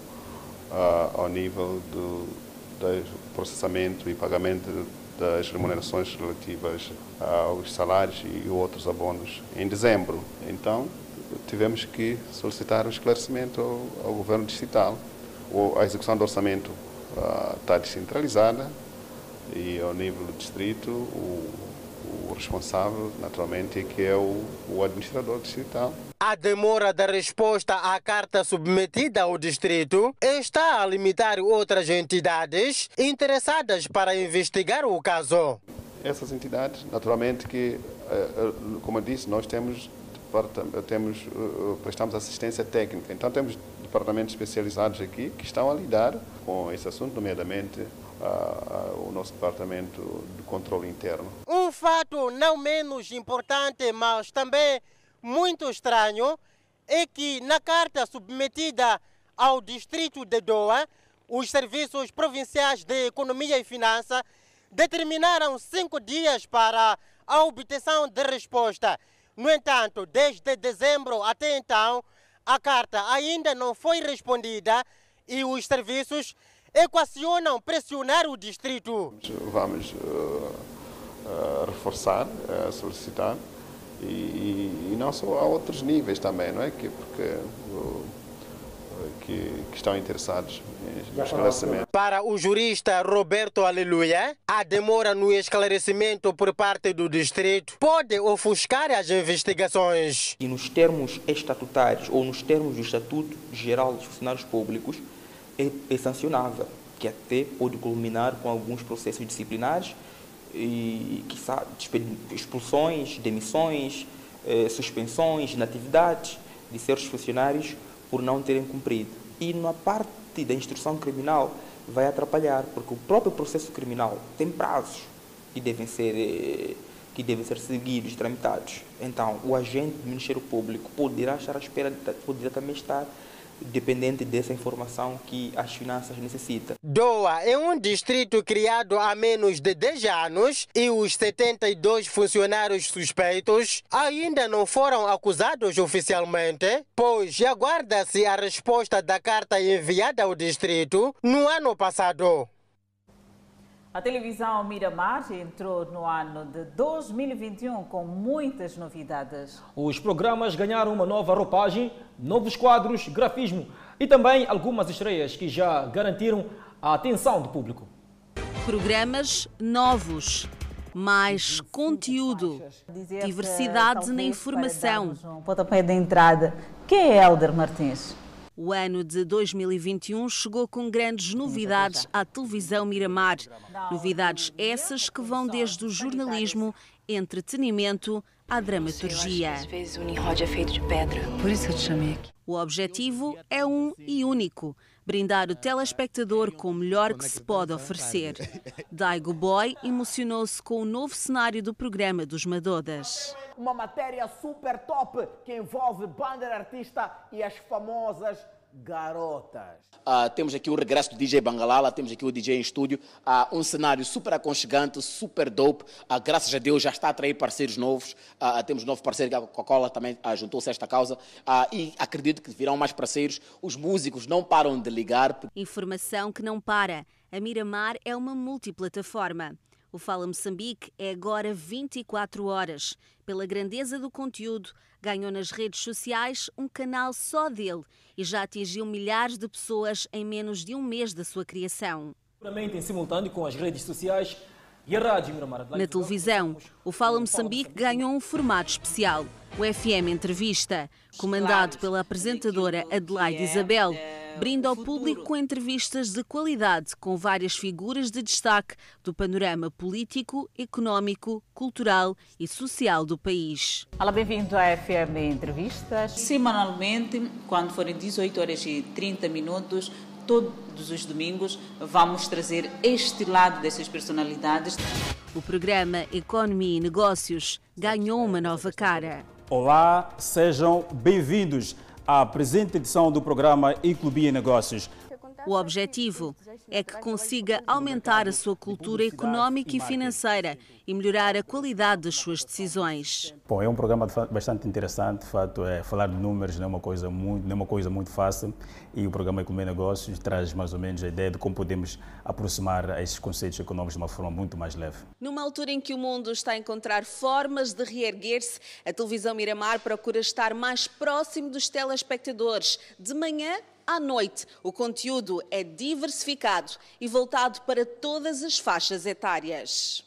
uh, ao nível do do processamento e pagamento das remunerações relativas aos salários e outros abonos em dezembro. Então, tivemos que solicitar um esclarecimento ao, ao governo distrital. A execução do orçamento está descentralizada e ao nível do distrito o, o responsável, naturalmente, é que é o, o administrador distrital. A demora da resposta à carta submetida ao distrito está a limitar outras entidades interessadas para investigar o caso. Essas entidades, naturalmente, que, eh, eh, como eu disse, nós temos, temos eh, prestamos assistência técnica. Então, temos departamentos especializados aqui que estão a lidar com esse assunto, nomeadamente o nosso departamento de controle interno. Um fato não menos importante, mas também muito estranho é que na carta submetida ao distrito de Doa, os serviços provinciais de economia e finança determinaram cinco dias para a obtenção de resposta. No entanto, desde dezembro até então, a carta ainda não foi respondida e os serviços equacionam pressionar o distrito. Vamos uh, uh, reforçar, uh, solicitar e, e, não só a outros níveis também, não é? Que, porque que, que, estão interessados no esclarecimento. Para o jurista Roberto Aleluia, a demora no esclarecimento por parte do distrito pode ofuscar as investigações. E nos termos estatutários ou nos termos do Estatuto Geral dos Funcionários Públicos, é, sancionável, que até pode culminar com alguns processos disciplinares e que expulsões, demissões, eh, suspensões, inatividades de certos funcionários por não terem cumprido. E na parte da instrução criminal vai atrapalhar, porque o próprio processo criminal tem prazos que devem ser eh, que devem ser seguidos, tramitados. Então, o agente do Ministério Público poderá estar à espera, poderá também estar dependente dessa informação que as finanças necessitam. Doa é um distrito criado há menos de 10 anos e os 72 funcionários suspeitos ainda não foram acusados oficialmente, pois aguarda-se a resposta da carta enviada ao distrito no ano passado. A televisão Miramar entrou no ano de 2021 com muitas novidades. Os programas ganharam uma nova roupagem, novos quadros, grafismo e também algumas estreias que já garantiram a atenção do público. Programas novos, mais conteúdo, diversidade na informação. Um pontapé de entrada. Quem é Helder Martins? O ano de 2021 chegou com grandes novidades à televisão Miramar. Novidades essas que vão desde o jornalismo, entretenimento à dramaturgia. Às vezes o Nimrod é feito de pedra. Por isso que eu te chamei aqui. O objetivo é um e único: brindar o telespectador com o melhor que se pode oferecer. Daigo Boy emocionou-se com o novo cenário do programa dos Madodas. Uma matéria super top que envolve banda artista e as famosas garotas. Uh, temos aqui o regresso do DJ Bangalala, temos aqui o DJ em estúdio, uh, um cenário super aconchegante, super dope, uh, graças a Deus já está a atrair parceiros novos, temos um novo parceiro, a Coca-Cola também juntou-se a esta causa e acredito que virão mais parceiros, os músicos não param de ligar. Informação que não para, a Miramar é uma multiplataforma. O Fala Moçambique é agora 24 horas. Pela grandeza do conteúdo, ganhou nas redes sociais um canal só dele e já atingiu milhares de pessoas em menos de um mês da sua criação. Em simultâneo com as redes sociais e a rádio. Na televisão, o Fala Moçambique ganhou um formato especial, o FM Entrevista, comandado pela apresentadora Adelaide Isabel brinda ao público com entrevistas de qualidade com várias figuras de destaque do panorama político, económico, cultural e social do país. Olá, bem-vindo à FM Entrevistas. Semanalmente, quando forem 18 horas e 30 minutos, todos os domingos, vamos trazer este lado dessas personalidades. O programa Economia e Negócios ganhou uma nova cara. Olá, sejam bem-vindos à presente edição do programa Inclubia Negócios. O objetivo é que consiga aumentar a sua cultura económica e financeira e melhorar a qualidade das suas decisões. Bom, é um programa bastante interessante, de fato, é, falar de números não é uma coisa muito, não é uma coisa muito fácil e o programa Economia Negócios traz mais ou menos a ideia de como podemos aproximar a esses conceitos econômicos de uma forma muito mais leve. Numa altura em que o mundo está a encontrar formas de reerguer-se, a televisão Miramar procura estar mais próximo dos telespectadores, de manhã à noite. O conteúdo é diversificado e voltado para todas as faixas etárias.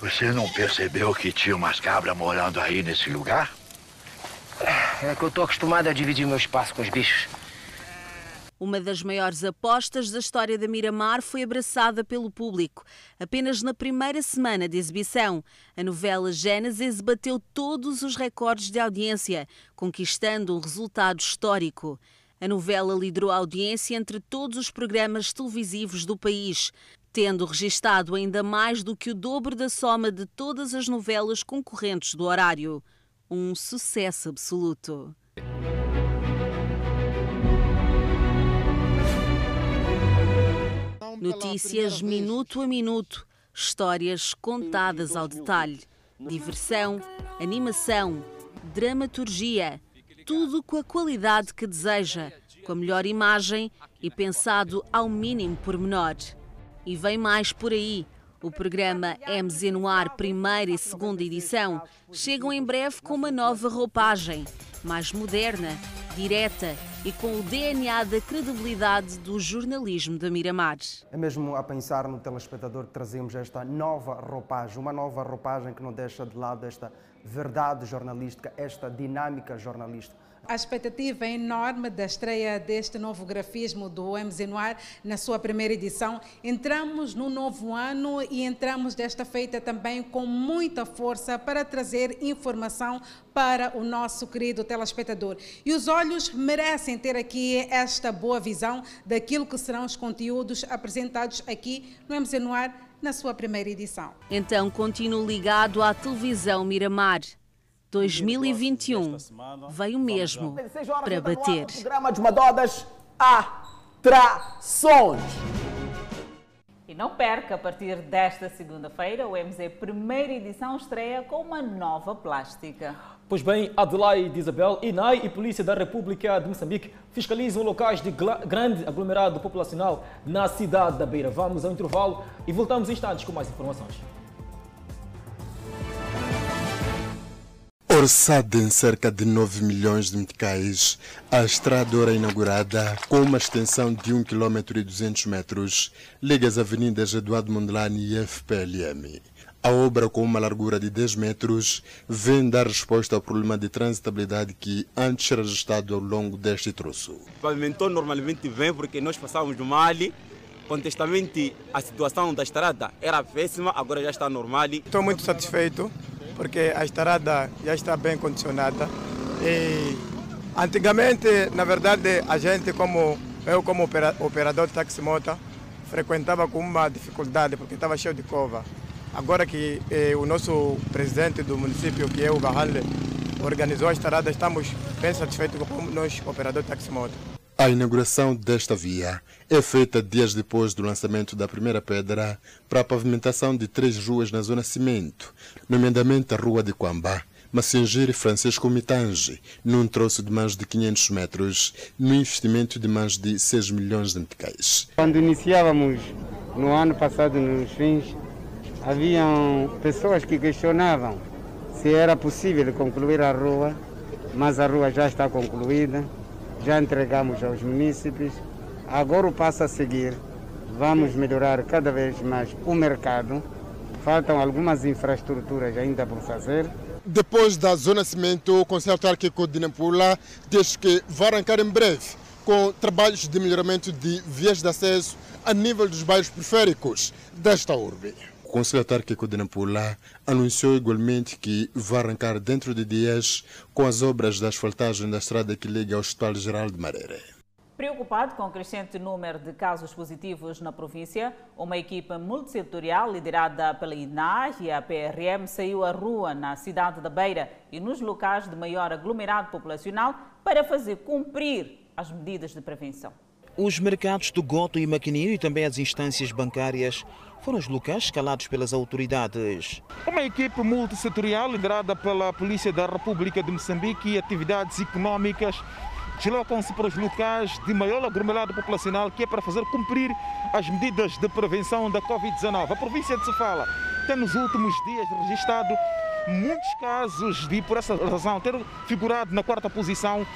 Você não percebeu que tinha umas cabras morando aí nesse lugar? É que eu estou acostumado a dividir meu espaço com os bichos. Uma das maiores apostas da história da Miramar foi abraçada pelo público. Apenas na primeira semana de exibição, a novela Gênesis bateu todos os recordes de audiência, conquistando um resultado histórico. A novela liderou a audiência entre todos os programas televisivos do país, tendo registado ainda mais do que o dobro da soma de todas as novelas concorrentes do horário. Um sucesso absoluto. Notícias minuto a minuto, histórias contadas ao detalhe, diversão, animação, dramaturgia tudo com a qualidade que deseja, com a melhor imagem e pensado ao mínimo pormenor. E vem mais por aí. O programa MZ Noir primeira e segunda edição chegam em breve com uma nova roupagem, mais moderna, direta e com o DNA da credibilidade do jornalismo da Miramar. É mesmo a pensar no telespectador que trazemos esta nova roupagem, uma nova roupagem que não deixa de lado esta verdade jornalística, esta dinâmica jornalística. A expectativa é enorme da estreia deste novo grafismo do MZ Noir na sua primeira edição. Entramos no novo ano e entramos desta feita também com muita força para trazer informação para o nosso querido telespectador. E os olhos merecem ter aqui esta boa visão daquilo que serão os conteúdos apresentados aqui no MZ Noir na sua primeira edição. Então continue ligado à televisão Miramar. 2021 veio mesmo para bater. Programa de Madodas Atrações. E não perca, a partir desta segunda-feira, o MZ Primeira Edição estreia com uma nova plástica. Pois bem, Adelaide Isabel, INAI e Polícia da República de Moçambique fiscalizam locais de grande aglomerado populacional na cidade da Beira. Vamos ao intervalo e voltamos em instantes com mais informações. Orçada em cerca de 9 milhões de meticais, a estrada ora inaugurada, com uma extensão de 1 km e 200 metros, liga as avenidas Eduardo Mondlane e FPLM. A obra, com uma largura de 10 metros, vem dar resposta ao problema de transitabilidade que antes era registrado ao longo deste troço. Pavimentou normalmente vem porque nós passávamos do Mali. Contestamente, a situação da estrada era péssima, agora já está normal. Estou muito satisfeito porque a estrada já está bem condicionada. E antigamente, na verdade, a gente, como eu como operador de taximota, frequentava com uma dificuldade porque estava cheio de cova. Agora que eh, o nosso presidente do município, que é o Barrale, organizou a estrada, estamos bem satisfeitos com nós, operador de taximota. A inauguração desta via é feita dias depois do lançamento da primeira pedra para a pavimentação de três ruas na zona Cimento, nomeadamente a Rua de Quambá, Massingir e Francisco Mitange, num troço de mais de 500 metros, no investimento de mais de 6 milhões de meticais. Quando iniciávamos no ano passado, nos fins, haviam pessoas que questionavam se era possível concluir a rua, mas a rua já está concluída já entregamos aos munícipes. Agora o passo a seguir, vamos melhorar cada vez mais o mercado. Faltam algumas infraestruturas ainda por fazer. Depois da Zona Cimento, o Conselho Autárquico de Nampula diz que vai arrancar em breve com trabalhos de melhoramento de vias de acesso a nível dos bairros periféricos desta urbe. O Conselho Autárquico de Nampula anunciou igualmente que vai arrancar dentro de dias com as obras da asfaltagem da estrada que liga ao Hospital Geral de Mareira. Preocupado com o crescente número de casos positivos na província, uma equipa multissetorial liderada pela INAI e a PRM saiu à rua na cidade da Beira e nos locais de maior aglomerado populacional para fazer cumprir as medidas de prevenção. Os mercados do Goto e Maquininho e também as instâncias bancárias foram os locais escalados pelas autoridades. Uma equipe multissetorial liderada pela Polícia da República de Moçambique e atividades econômicas deslocam-se para os locais de maior aglomerado populacional que é para fazer cumprir as medidas de prevenção da Covid-19. A província de Sofala tem nos últimos dias registrado muitos casos de, por essa razão, ter figurado na quarta posição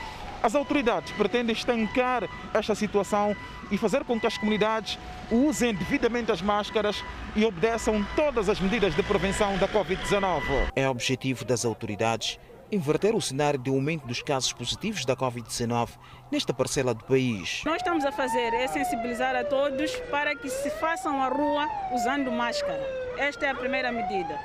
as autoridades pretendem estancar esta situação e fazer com que as comunidades usem devidamente as máscaras e obedeçam todas as medidas de prevenção da Covid-19. É objetivo das autoridades inverter o cenário de aumento dos casos positivos da Covid-19 nesta parcela do país. Nós estamos a fazer é sensibilizar a todos para que se façam a rua usando máscara. Esta é a primeira medida.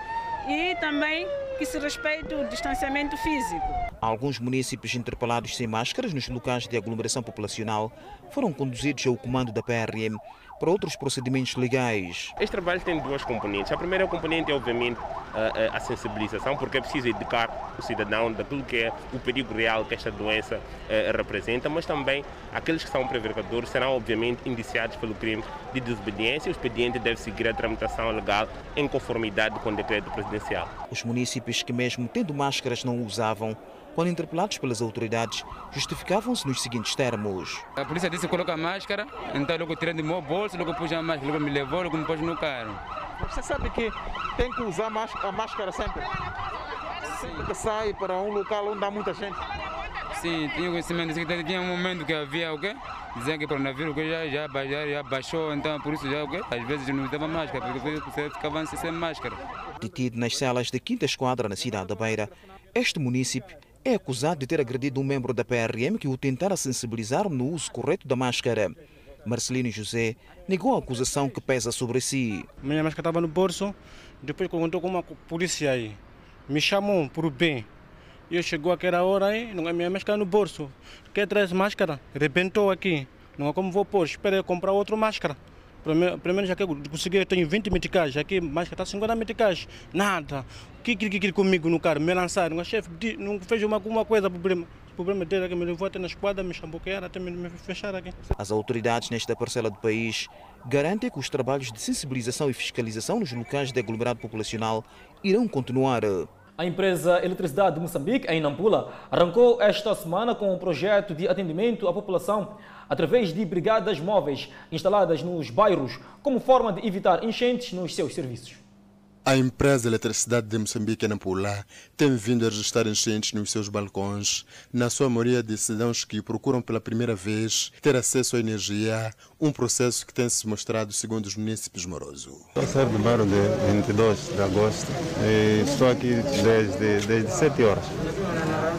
E também que se respeite o distanciamento físico. Alguns municípios interpelados sem máscaras nos locais de aglomeração populacional foram conduzidos ao comando da PRM para outros procedimentos legais. Este trabalho tem duas componentes. A primeira componente é, obviamente, a, a sensibilização, porque é preciso educar o cidadão daquilo que é o perigo real que esta doença eh, representa, mas também aqueles que são prevaricadores serão, obviamente, indiciados pelo crime de desobediência. O expediente deve seguir a tramitação legal em conformidade com o decreto presidencial. Os municípios que, mesmo tendo máscaras, não usavam, quando interpelados pelas autoridades, justificavam-se nos seguintes termos. A polícia disse que coloca máscara, então logo tirei do meu bolso, logo pus a máscara, logo me levou, logo me pôs no carro. Você sabe que tem que usar a máscara sempre? Sempre que sai para um local onde há muita gente? Sim, tinha conhecimento. Tinha um momento que havia o quê? Dizendo que o coronavírus já, já, já, já baixou, então por isso já o quê? Às vezes não usava máscara, porque você ficava sem máscara. Detido nas celas da quinta esquadra na cidade da Beira, este município é acusado de ter agredido um membro da PRM que o tentara sensibilizar no uso correto da máscara. Marcelino José negou a acusação que pesa sobre si. Minha máscara estava no bolso, depois contou com uma polícia aí. Me chamou por bem. Eu chegou aquela hora aí, não é minha máscara no bolso. Quer trazer máscara? Rebentou aqui. Não é como vou pôr, espera comprar outra máscara. Primeiro, já que eu consegui, eu tenho 20 meticais, aqui mais que está 50 meticais. Nada. O que que comigo no carro? Me lançaram. O chefe não fez uma, uma coisa, problema. O problema dele é que me levou até na esquadra, me chamboquearam, até me, me fechar aqui. As autoridades nesta parcela do país garantem que os trabalhos de sensibilização e fiscalização nos locais de aglomerado populacional irão continuar. A empresa Eletricidade de Moçambique, em Nampula, arrancou esta semana com um projeto de atendimento à população através de brigadas móveis instaladas nos bairros, como forma de evitar enchentes nos seus serviços. A empresa Eletricidade de Moçambique, Nampula, tem vindo a registrar enchentes nos seus balcões, na sua maioria de cidadãos que procuram pela primeira vez ter acesso à energia, um processo que tem se mostrado, segundo os municípios, moroso. Eu saio do bairro de 22 de agosto e estou aqui desde, desde 7 horas.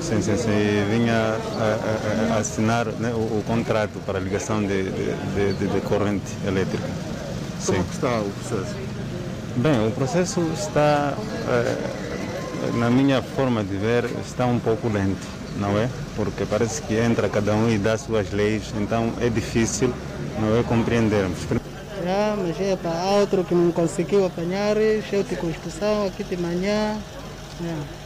Sim, sim, sim. Vinha a, a, a assinar né, o, o, contrato para a ligação de, de, de, de corrente elétrica. Como sim. está o processo? Bem, o processo está, eh, na minha forma de ver, está um pouco lento, não é? Porque parece que entra cada um e dá suas leis, então é difícil, não é, compreendermos. Já, mas é para outro que não conseguiu apanhar, cheio de construção aqui de manhã. É.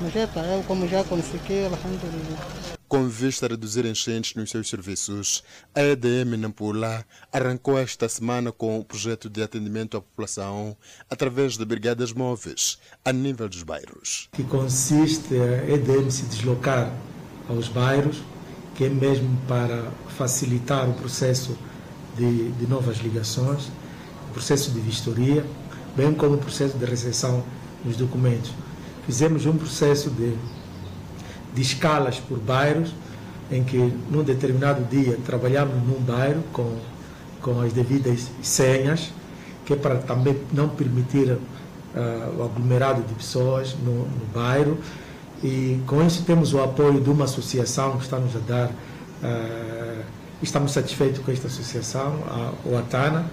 Mas é para eu, como já consegui, alhamdulillah. Com vista a reduzir enchentes nos seus serviços, a EDM Nampula arrancou esta semana com o projeto de atendimento à população através de brigadas móveis a nível dos bairros. Que consiste a EDM se deslocar aos bairros, que é mesmo para facilitar o processo de, de novas ligações, o processo de vistoria, bem como o processo de recepção dos documentos. Fizemos um processo de de escalas por bairros, em que num determinado dia trabalhamos num bairro com, com as devidas senhas, que é para também não permitir uh, o aglomerado de pessoas no, no, bairro. E com isso temos o apoio de uma associação que está nos a dar, uh, estamos satisfeitos com esta associação, a, o Atana,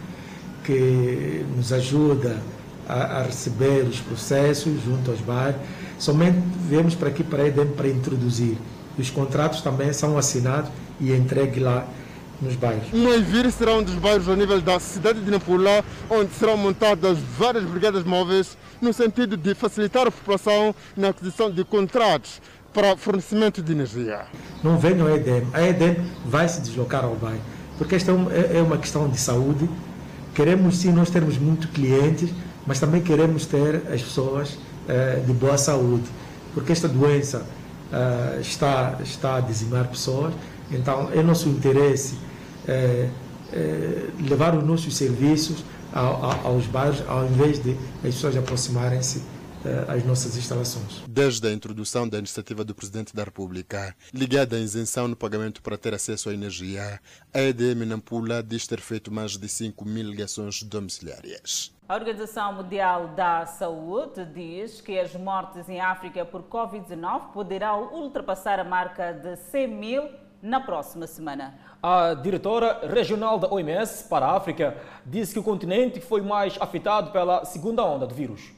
que nos ajuda a, a receber os processos junto aos bairros Somente viemos para aqui para EDM para introduzir. Os contratos também são assinados e entregues lá nos bairros. Moivir será um dos bairros a nível da cidade de Nampula, onde serão montadas várias brigadas móveis no sentido de facilitar a população na aquisição de contratos para fornecimento de energia. Não venham a EDM. A EDM vai se deslocar ao bairro, porque esta é, é uma questão de saúde. Queremos sim nós termos muitos clientes, mas também queremos ter as pessoas eh, de boa saúde, porque esta doença eh, está, está a dizimar pessoas, então é nosso interesse eh, levar os nossos serviços aos bairros, ao invés de as pessoas aproximarem-se às nossas instalações. Desde a introdução da iniciativa do Presidente da República, ligada à isenção no pagamento para ter acesso à energia, a EDM Nampula diz ter feito mais de 5 mil ligações domiciliárias. A Organização Mundial da Saúde diz que as mortes em África por Covid-19 poderão ultrapassar a marca de 100 mil na próxima semana. A diretora regional da OMS para a África disse que o continente foi mais afetado pela segunda onda do vírus.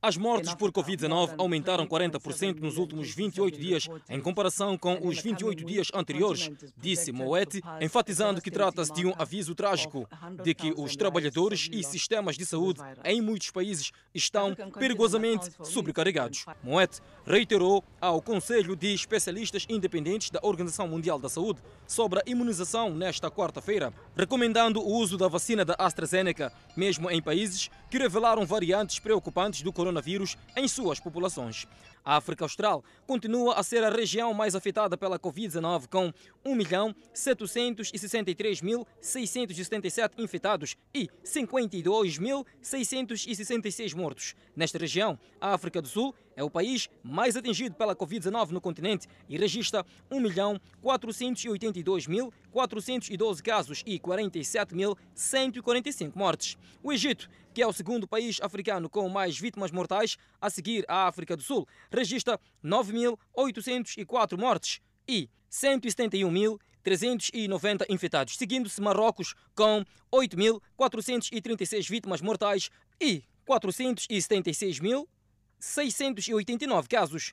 As mortes por Covid-19 aumentaram 40% nos últimos 28 dias, em comparação com os 28 dias anteriores, disse Moete, enfatizando que trata-se de um aviso trágico de que os trabalhadores e sistemas de saúde em muitos países estão perigosamente sobrecarregados. Moete reiterou ao Conselho de Especialistas Independentes da Organização Mundial da Saúde sobre a imunização nesta quarta-feira, recomendando o uso da vacina da AstraZeneca, mesmo em países que revelaram variantes preocupantes do coronavírus em suas populações. A África Austral continua a ser a região mais afetada pela Covid-19, com 1.763.677 infectados e 52.666 mortos. Nesta região, a África do Sul é o país mais atingido pela Covid-19 no continente e registra 1.482.412 casos e 47.145 mortes. O Egito que é o segundo país africano com mais vítimas mortais, a seguir à África do Sul, registra 9.804 mortes e 171.390 infectados, seguindo-se Marrocos com 8.436 vítimas mortais e 476.689 casos.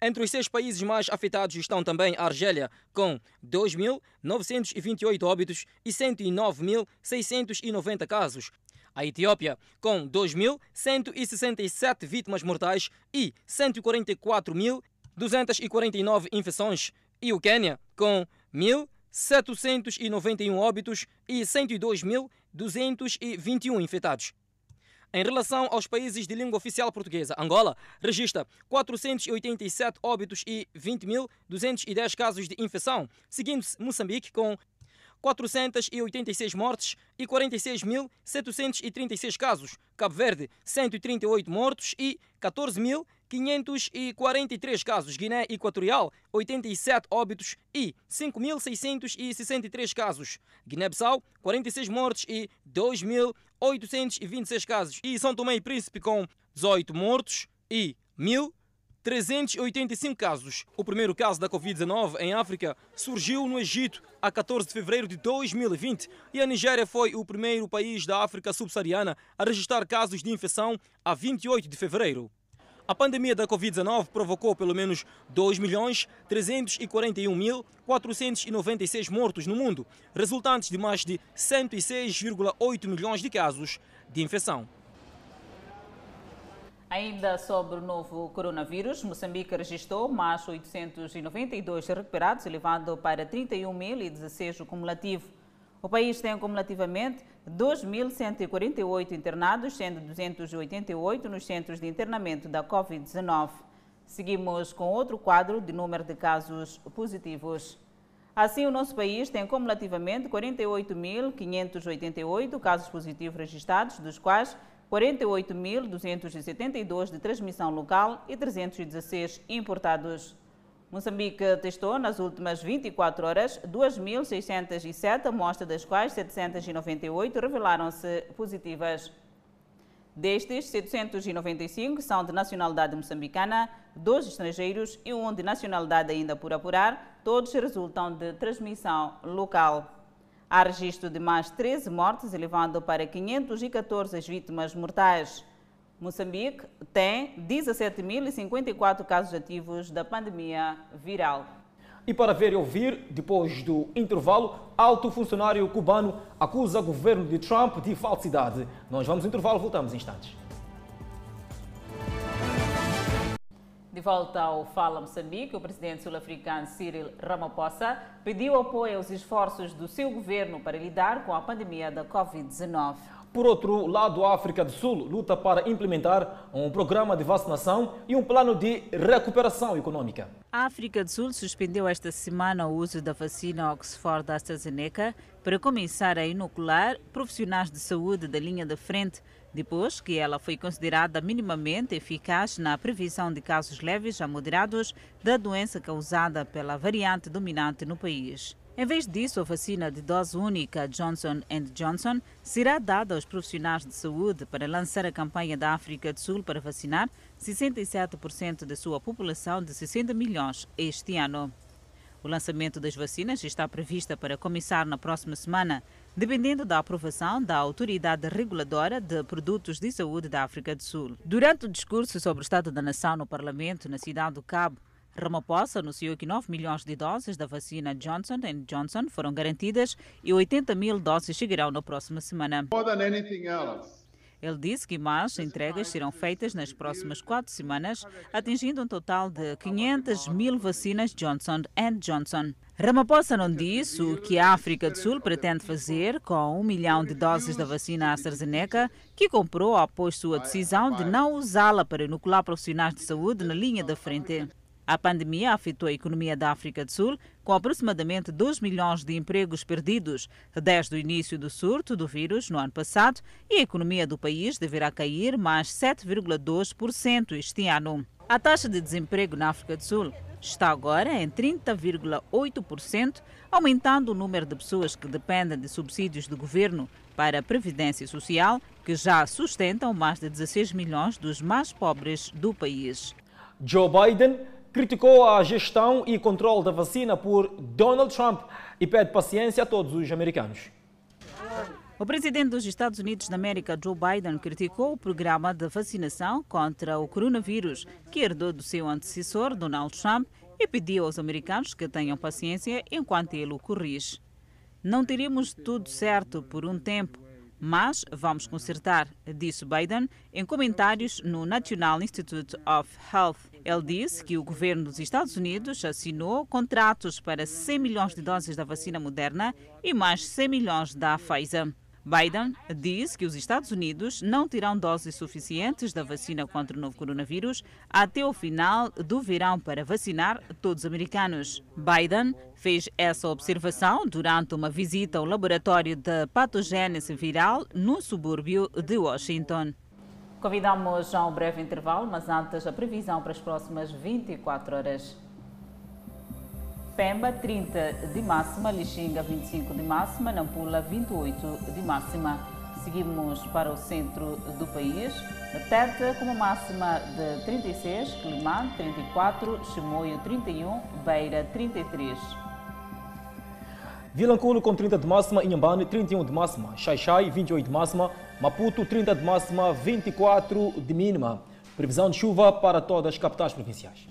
Entre os seis países mais afetados estão também a Argélia, com 2.928 óbitos e 109.690 casos. A Etiópia, com 2.167 vítimas mortais e 144.249 infecções. E o Quênia, com 1.791 óbitos e 102.221 infectados. Em relação aos países de língua oficial portuguesa, Angola registra 487 óbitos e 20.210 casos de infecção, seguindo-se Moçambique com 486 mortes e 46.736 casos. Cabo Verde, 138 mortos e 14.543 casos. Guiné Equatorial, 87 óbitos e 5.663 casos. Guiné-Bissau, 46 mortos e 2.826 casos. E São Tomé e Príncipe com 18 mortos e 1.000 385 casos. O primeiro caso da Covid-19 em África surgiu no Egito a 14 de fevereiro de 2020 e a Nigéria foi o primeiro país da África subsaariana a registrar casos de infecção a 28 de fevereiro. A pandemia da Covid-19 provocou pelo menos 2.341.496 mortos no mundo, resultantes de mais de 106,8 milhões de casos de infecção. Ainda sobre o novo coronavírus, Moçambique registrou mais 892 recuperados, elevando para 31.016 o cumulativo. O país tem cumulativamente 2.148 internados, sendo 288 nos centros de internamento da Covid-19. Seguimos com outro quadro de número de casos positivos. Assim, o nosso país tem cumulativamente 48.588 casos positivos registrados, dos quais 48.272 de transmissão local e 316 importados. Moçambique testou nas últimas 24 horas 2.607 amostras, das quais 798 revelaram-se positivas. Destes, 795 são de nacionalidade moçambicana, dois estrangeiros e um de nacionalidade ainda por apurar, todos resultam de transmissão local. Há registro de mais 13 mortes, elevando para 514 as vítimas mortais. Moçambique tem 17.054 casos ativos da pandemia viral. E para ver e ouvir, depois do intervalo, alto funcionário cubano acusa o governo de Trump de falsidade. Nós vamos ao intervalo, voltamos em instantes. De volta ao Fala Moçambique, o presidente sul-africano Cyril Ramaphosa pediu apoio aos esforços do seu governo para lidar com a pandemia da Covid-19. Por outro lado, a África do Sul luta para implementar um programa de vacinação e um plano de recuperação econômica. A África do Sul suspendeu esta semana o uso da vacina Oxford AstraZeneca para começar a inocular profissionais de saúde da linha da frente depois que ela foi considerada minimamente eficaz na prevenção de casos leves a moderados da doença causada pela variante dominante no país. Em vez disso, a vacina de dose única Johnson Johnson será dada aos profissionais de saúde para lançar a campanha da África do Sul para vacinar 67% da sua população de 60 milhões este ano. O lançamento das vacinas está previsto para começar na próxima semana, dependendo da aprovação da Autoridade Reguladora de Produtos de Saúde da África do Sul. Durante o discurso sobre o Estado da Nação no Parlamento, na cidade do Cabo, Ramaphosa anunciou que 9 milhões de doses da vacina Johnson Johnson foram garantidas e 80 mil doses chegarão na próxima semana. More than anything else, ele disse que mais entregas serão feitas nas próximas quatro semanas, atingindo um total de 500 mil vacinas Johnson Johnson. Ramaphosa não disse o que a África do Sul pretende fazer com um milhão de doses da vacina AstraZeneca, que comprou após sua decisão de não usá-la para inocular profissionais de saúde na linha da frente. A pandemia afetou a economia da África do Sul, com aproximadamente 2 milhões de empregos perdidos desde o início do surto do vírus no ano passado, e a economia do país deverá cair mais 7,2% este ano. A taxa de desemprego na África do Sul está agora em 30,8%, aumentando o número de pessoas que dependem de subsídios do governo para a Previdência Social, que já sustentam mais de 16 milhões dos mais pobres do país. Joe Biden criticou a gestão e controle da vacina por Donald Trump e pede paciência a todos os americanos. O presidente dos Estados Unidos da América, Joe Biden, criticou o programa de vacinação contra o coronavírus, que herdou do seu antecessor, Donald Trump, e pediu aos americanos que tenham paciência enquanto ele o corrige. Não teremos tudo certo por um tempo, mas vamos consertar, disse Biden em comentários no National Institute of Health. Ele disse que o governo dos Estados Unidos assinou contratos para 100 milhões de doses da vacina moderna e mais 100 milhões da Pfizer. Biden diz que os Estados Unidos não terão doses suficientes da vacina contra o novo coronavírus até o final do verão para vacinar todos os americanos. Biden fez essa observação durante uma visita ao laboratório de patogênese viral no subúrbio de Washington. Convidamos a um breve intervalo, mas antes a previsão para as próximas 24 horas. Pemba 30 de máxima, Lixinga 25 de máxima, Nampula 28 de máxima. Seguimos para o centro do país. Tete com uma máxima de 36, Climã 34, Chimoio 31, Beira 33. Vilanculo com 30 de máxima, Inhambane 31 de máxima, Xaixai 28 de máxima, Maputo 30 de máxima, 24 de mínima. Previsão de chuva para todas as capitais provinciais.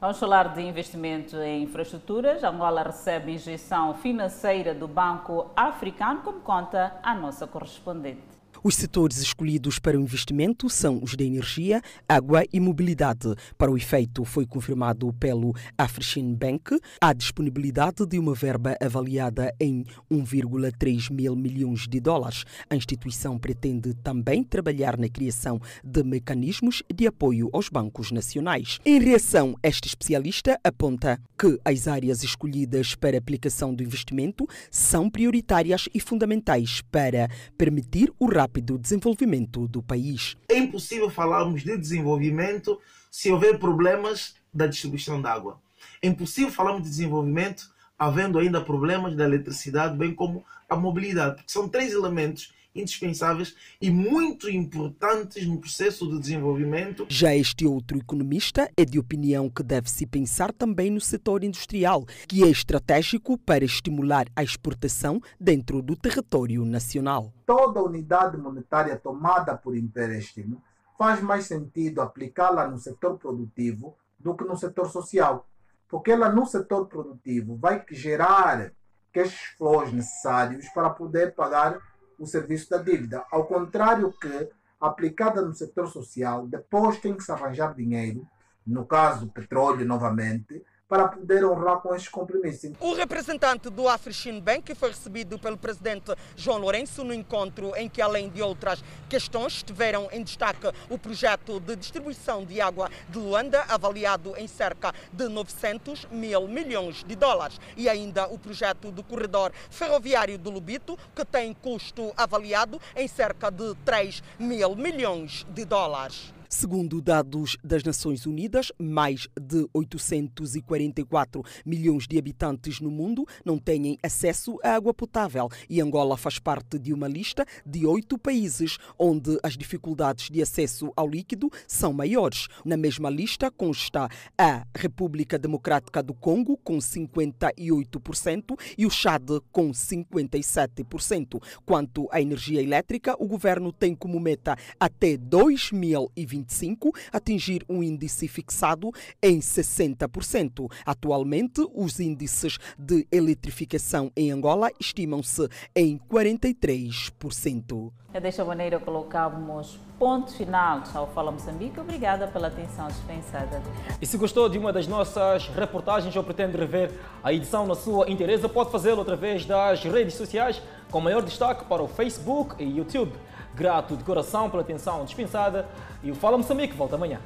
Vamos falar de investimento em infraestruturas. Angola recebe injeção financeira do Banco Africano, como conta a nossa correspondente. Os setores escolhidos para o investimento são os de energia, água e mobilidade. Para o efeito, foi confirmado pelo African Bank a disponibilidade de uma verba avaliada em 1,3 mil milhões de dólares. A instituição pretende também trabalhar na criação de mecanismos de apoio aos bancos nacionais. Em reação, este especialista aponta que as áreas escolhidas para aplicação do investimento são prioritárias e fundamentais para permitir o rápido rápido desenvolvimento do país. É impossível falarmos de desenvolvimento se houver problemas da distribuição de água. É impossível falarmos de desenvolvimento havendo ainda problemas da eletricidade, bem como a mobilidade, porque são três elementos indispensáveis e muito importantes no processo de desenvolvimento. Já este outro economista é de opinião que deve-se pensar também no setor industrial, que é estratégico para estimular a exportação dentro do território nacional. Toda unidade monetária tomada por empréstimo faz mais sentido aplicá-la no setor produtivo do que no setor social, porque ela no setor produtivo vai gerar cash flows necessários para poder pagar o serviço da dívida. Ao contrário que, aplicada no setor social, depois tem que se arranjar dinheiro, no caso petróleo novamente, para poder honrar com estes compromissos. O representante do African Bank foi recebido pelo presidente João Lourenço no encontro em que, além de outras questões, estiveram em destaque o projeto de distribuição de água de Luanda, avaliado em cerca de 900 mil milhões de dólares, e ainda o projeto do corredor ferroviário do Lubito, que tem custo avaliado em cerca de 3 mil milhões de dólares. Segundo dados das Nações Unidas, mais de 844 milhões de habitantes no mundo não têm acesso à água potável e Angola faz parte de uma lista de oito países onde as dificuldades de acesso ao líquido são maiores. Na mesma lista consta a República Democrática do Congo, com 58%, e o Chad, com 57%. Quanto à energia elétrica, o governo tem como meta até 2020 2025 atingir um índice fixado em 60%. Atualmente, os índices de eletrificação em Angola estimam-se em 43%. É desta maneira colocamos ponto final ao Fala Moçambique. Obrigada pela atenção dispensada. E se gostou de uma das nossas reportagens ou pretende rever a edição na sua interesse, pode fazê-lo através das redes sociais, com maior destaque para o Facebook e YouTube. Grato de coração pela atenção dispensada e o Fala Moçambique volta amanhã.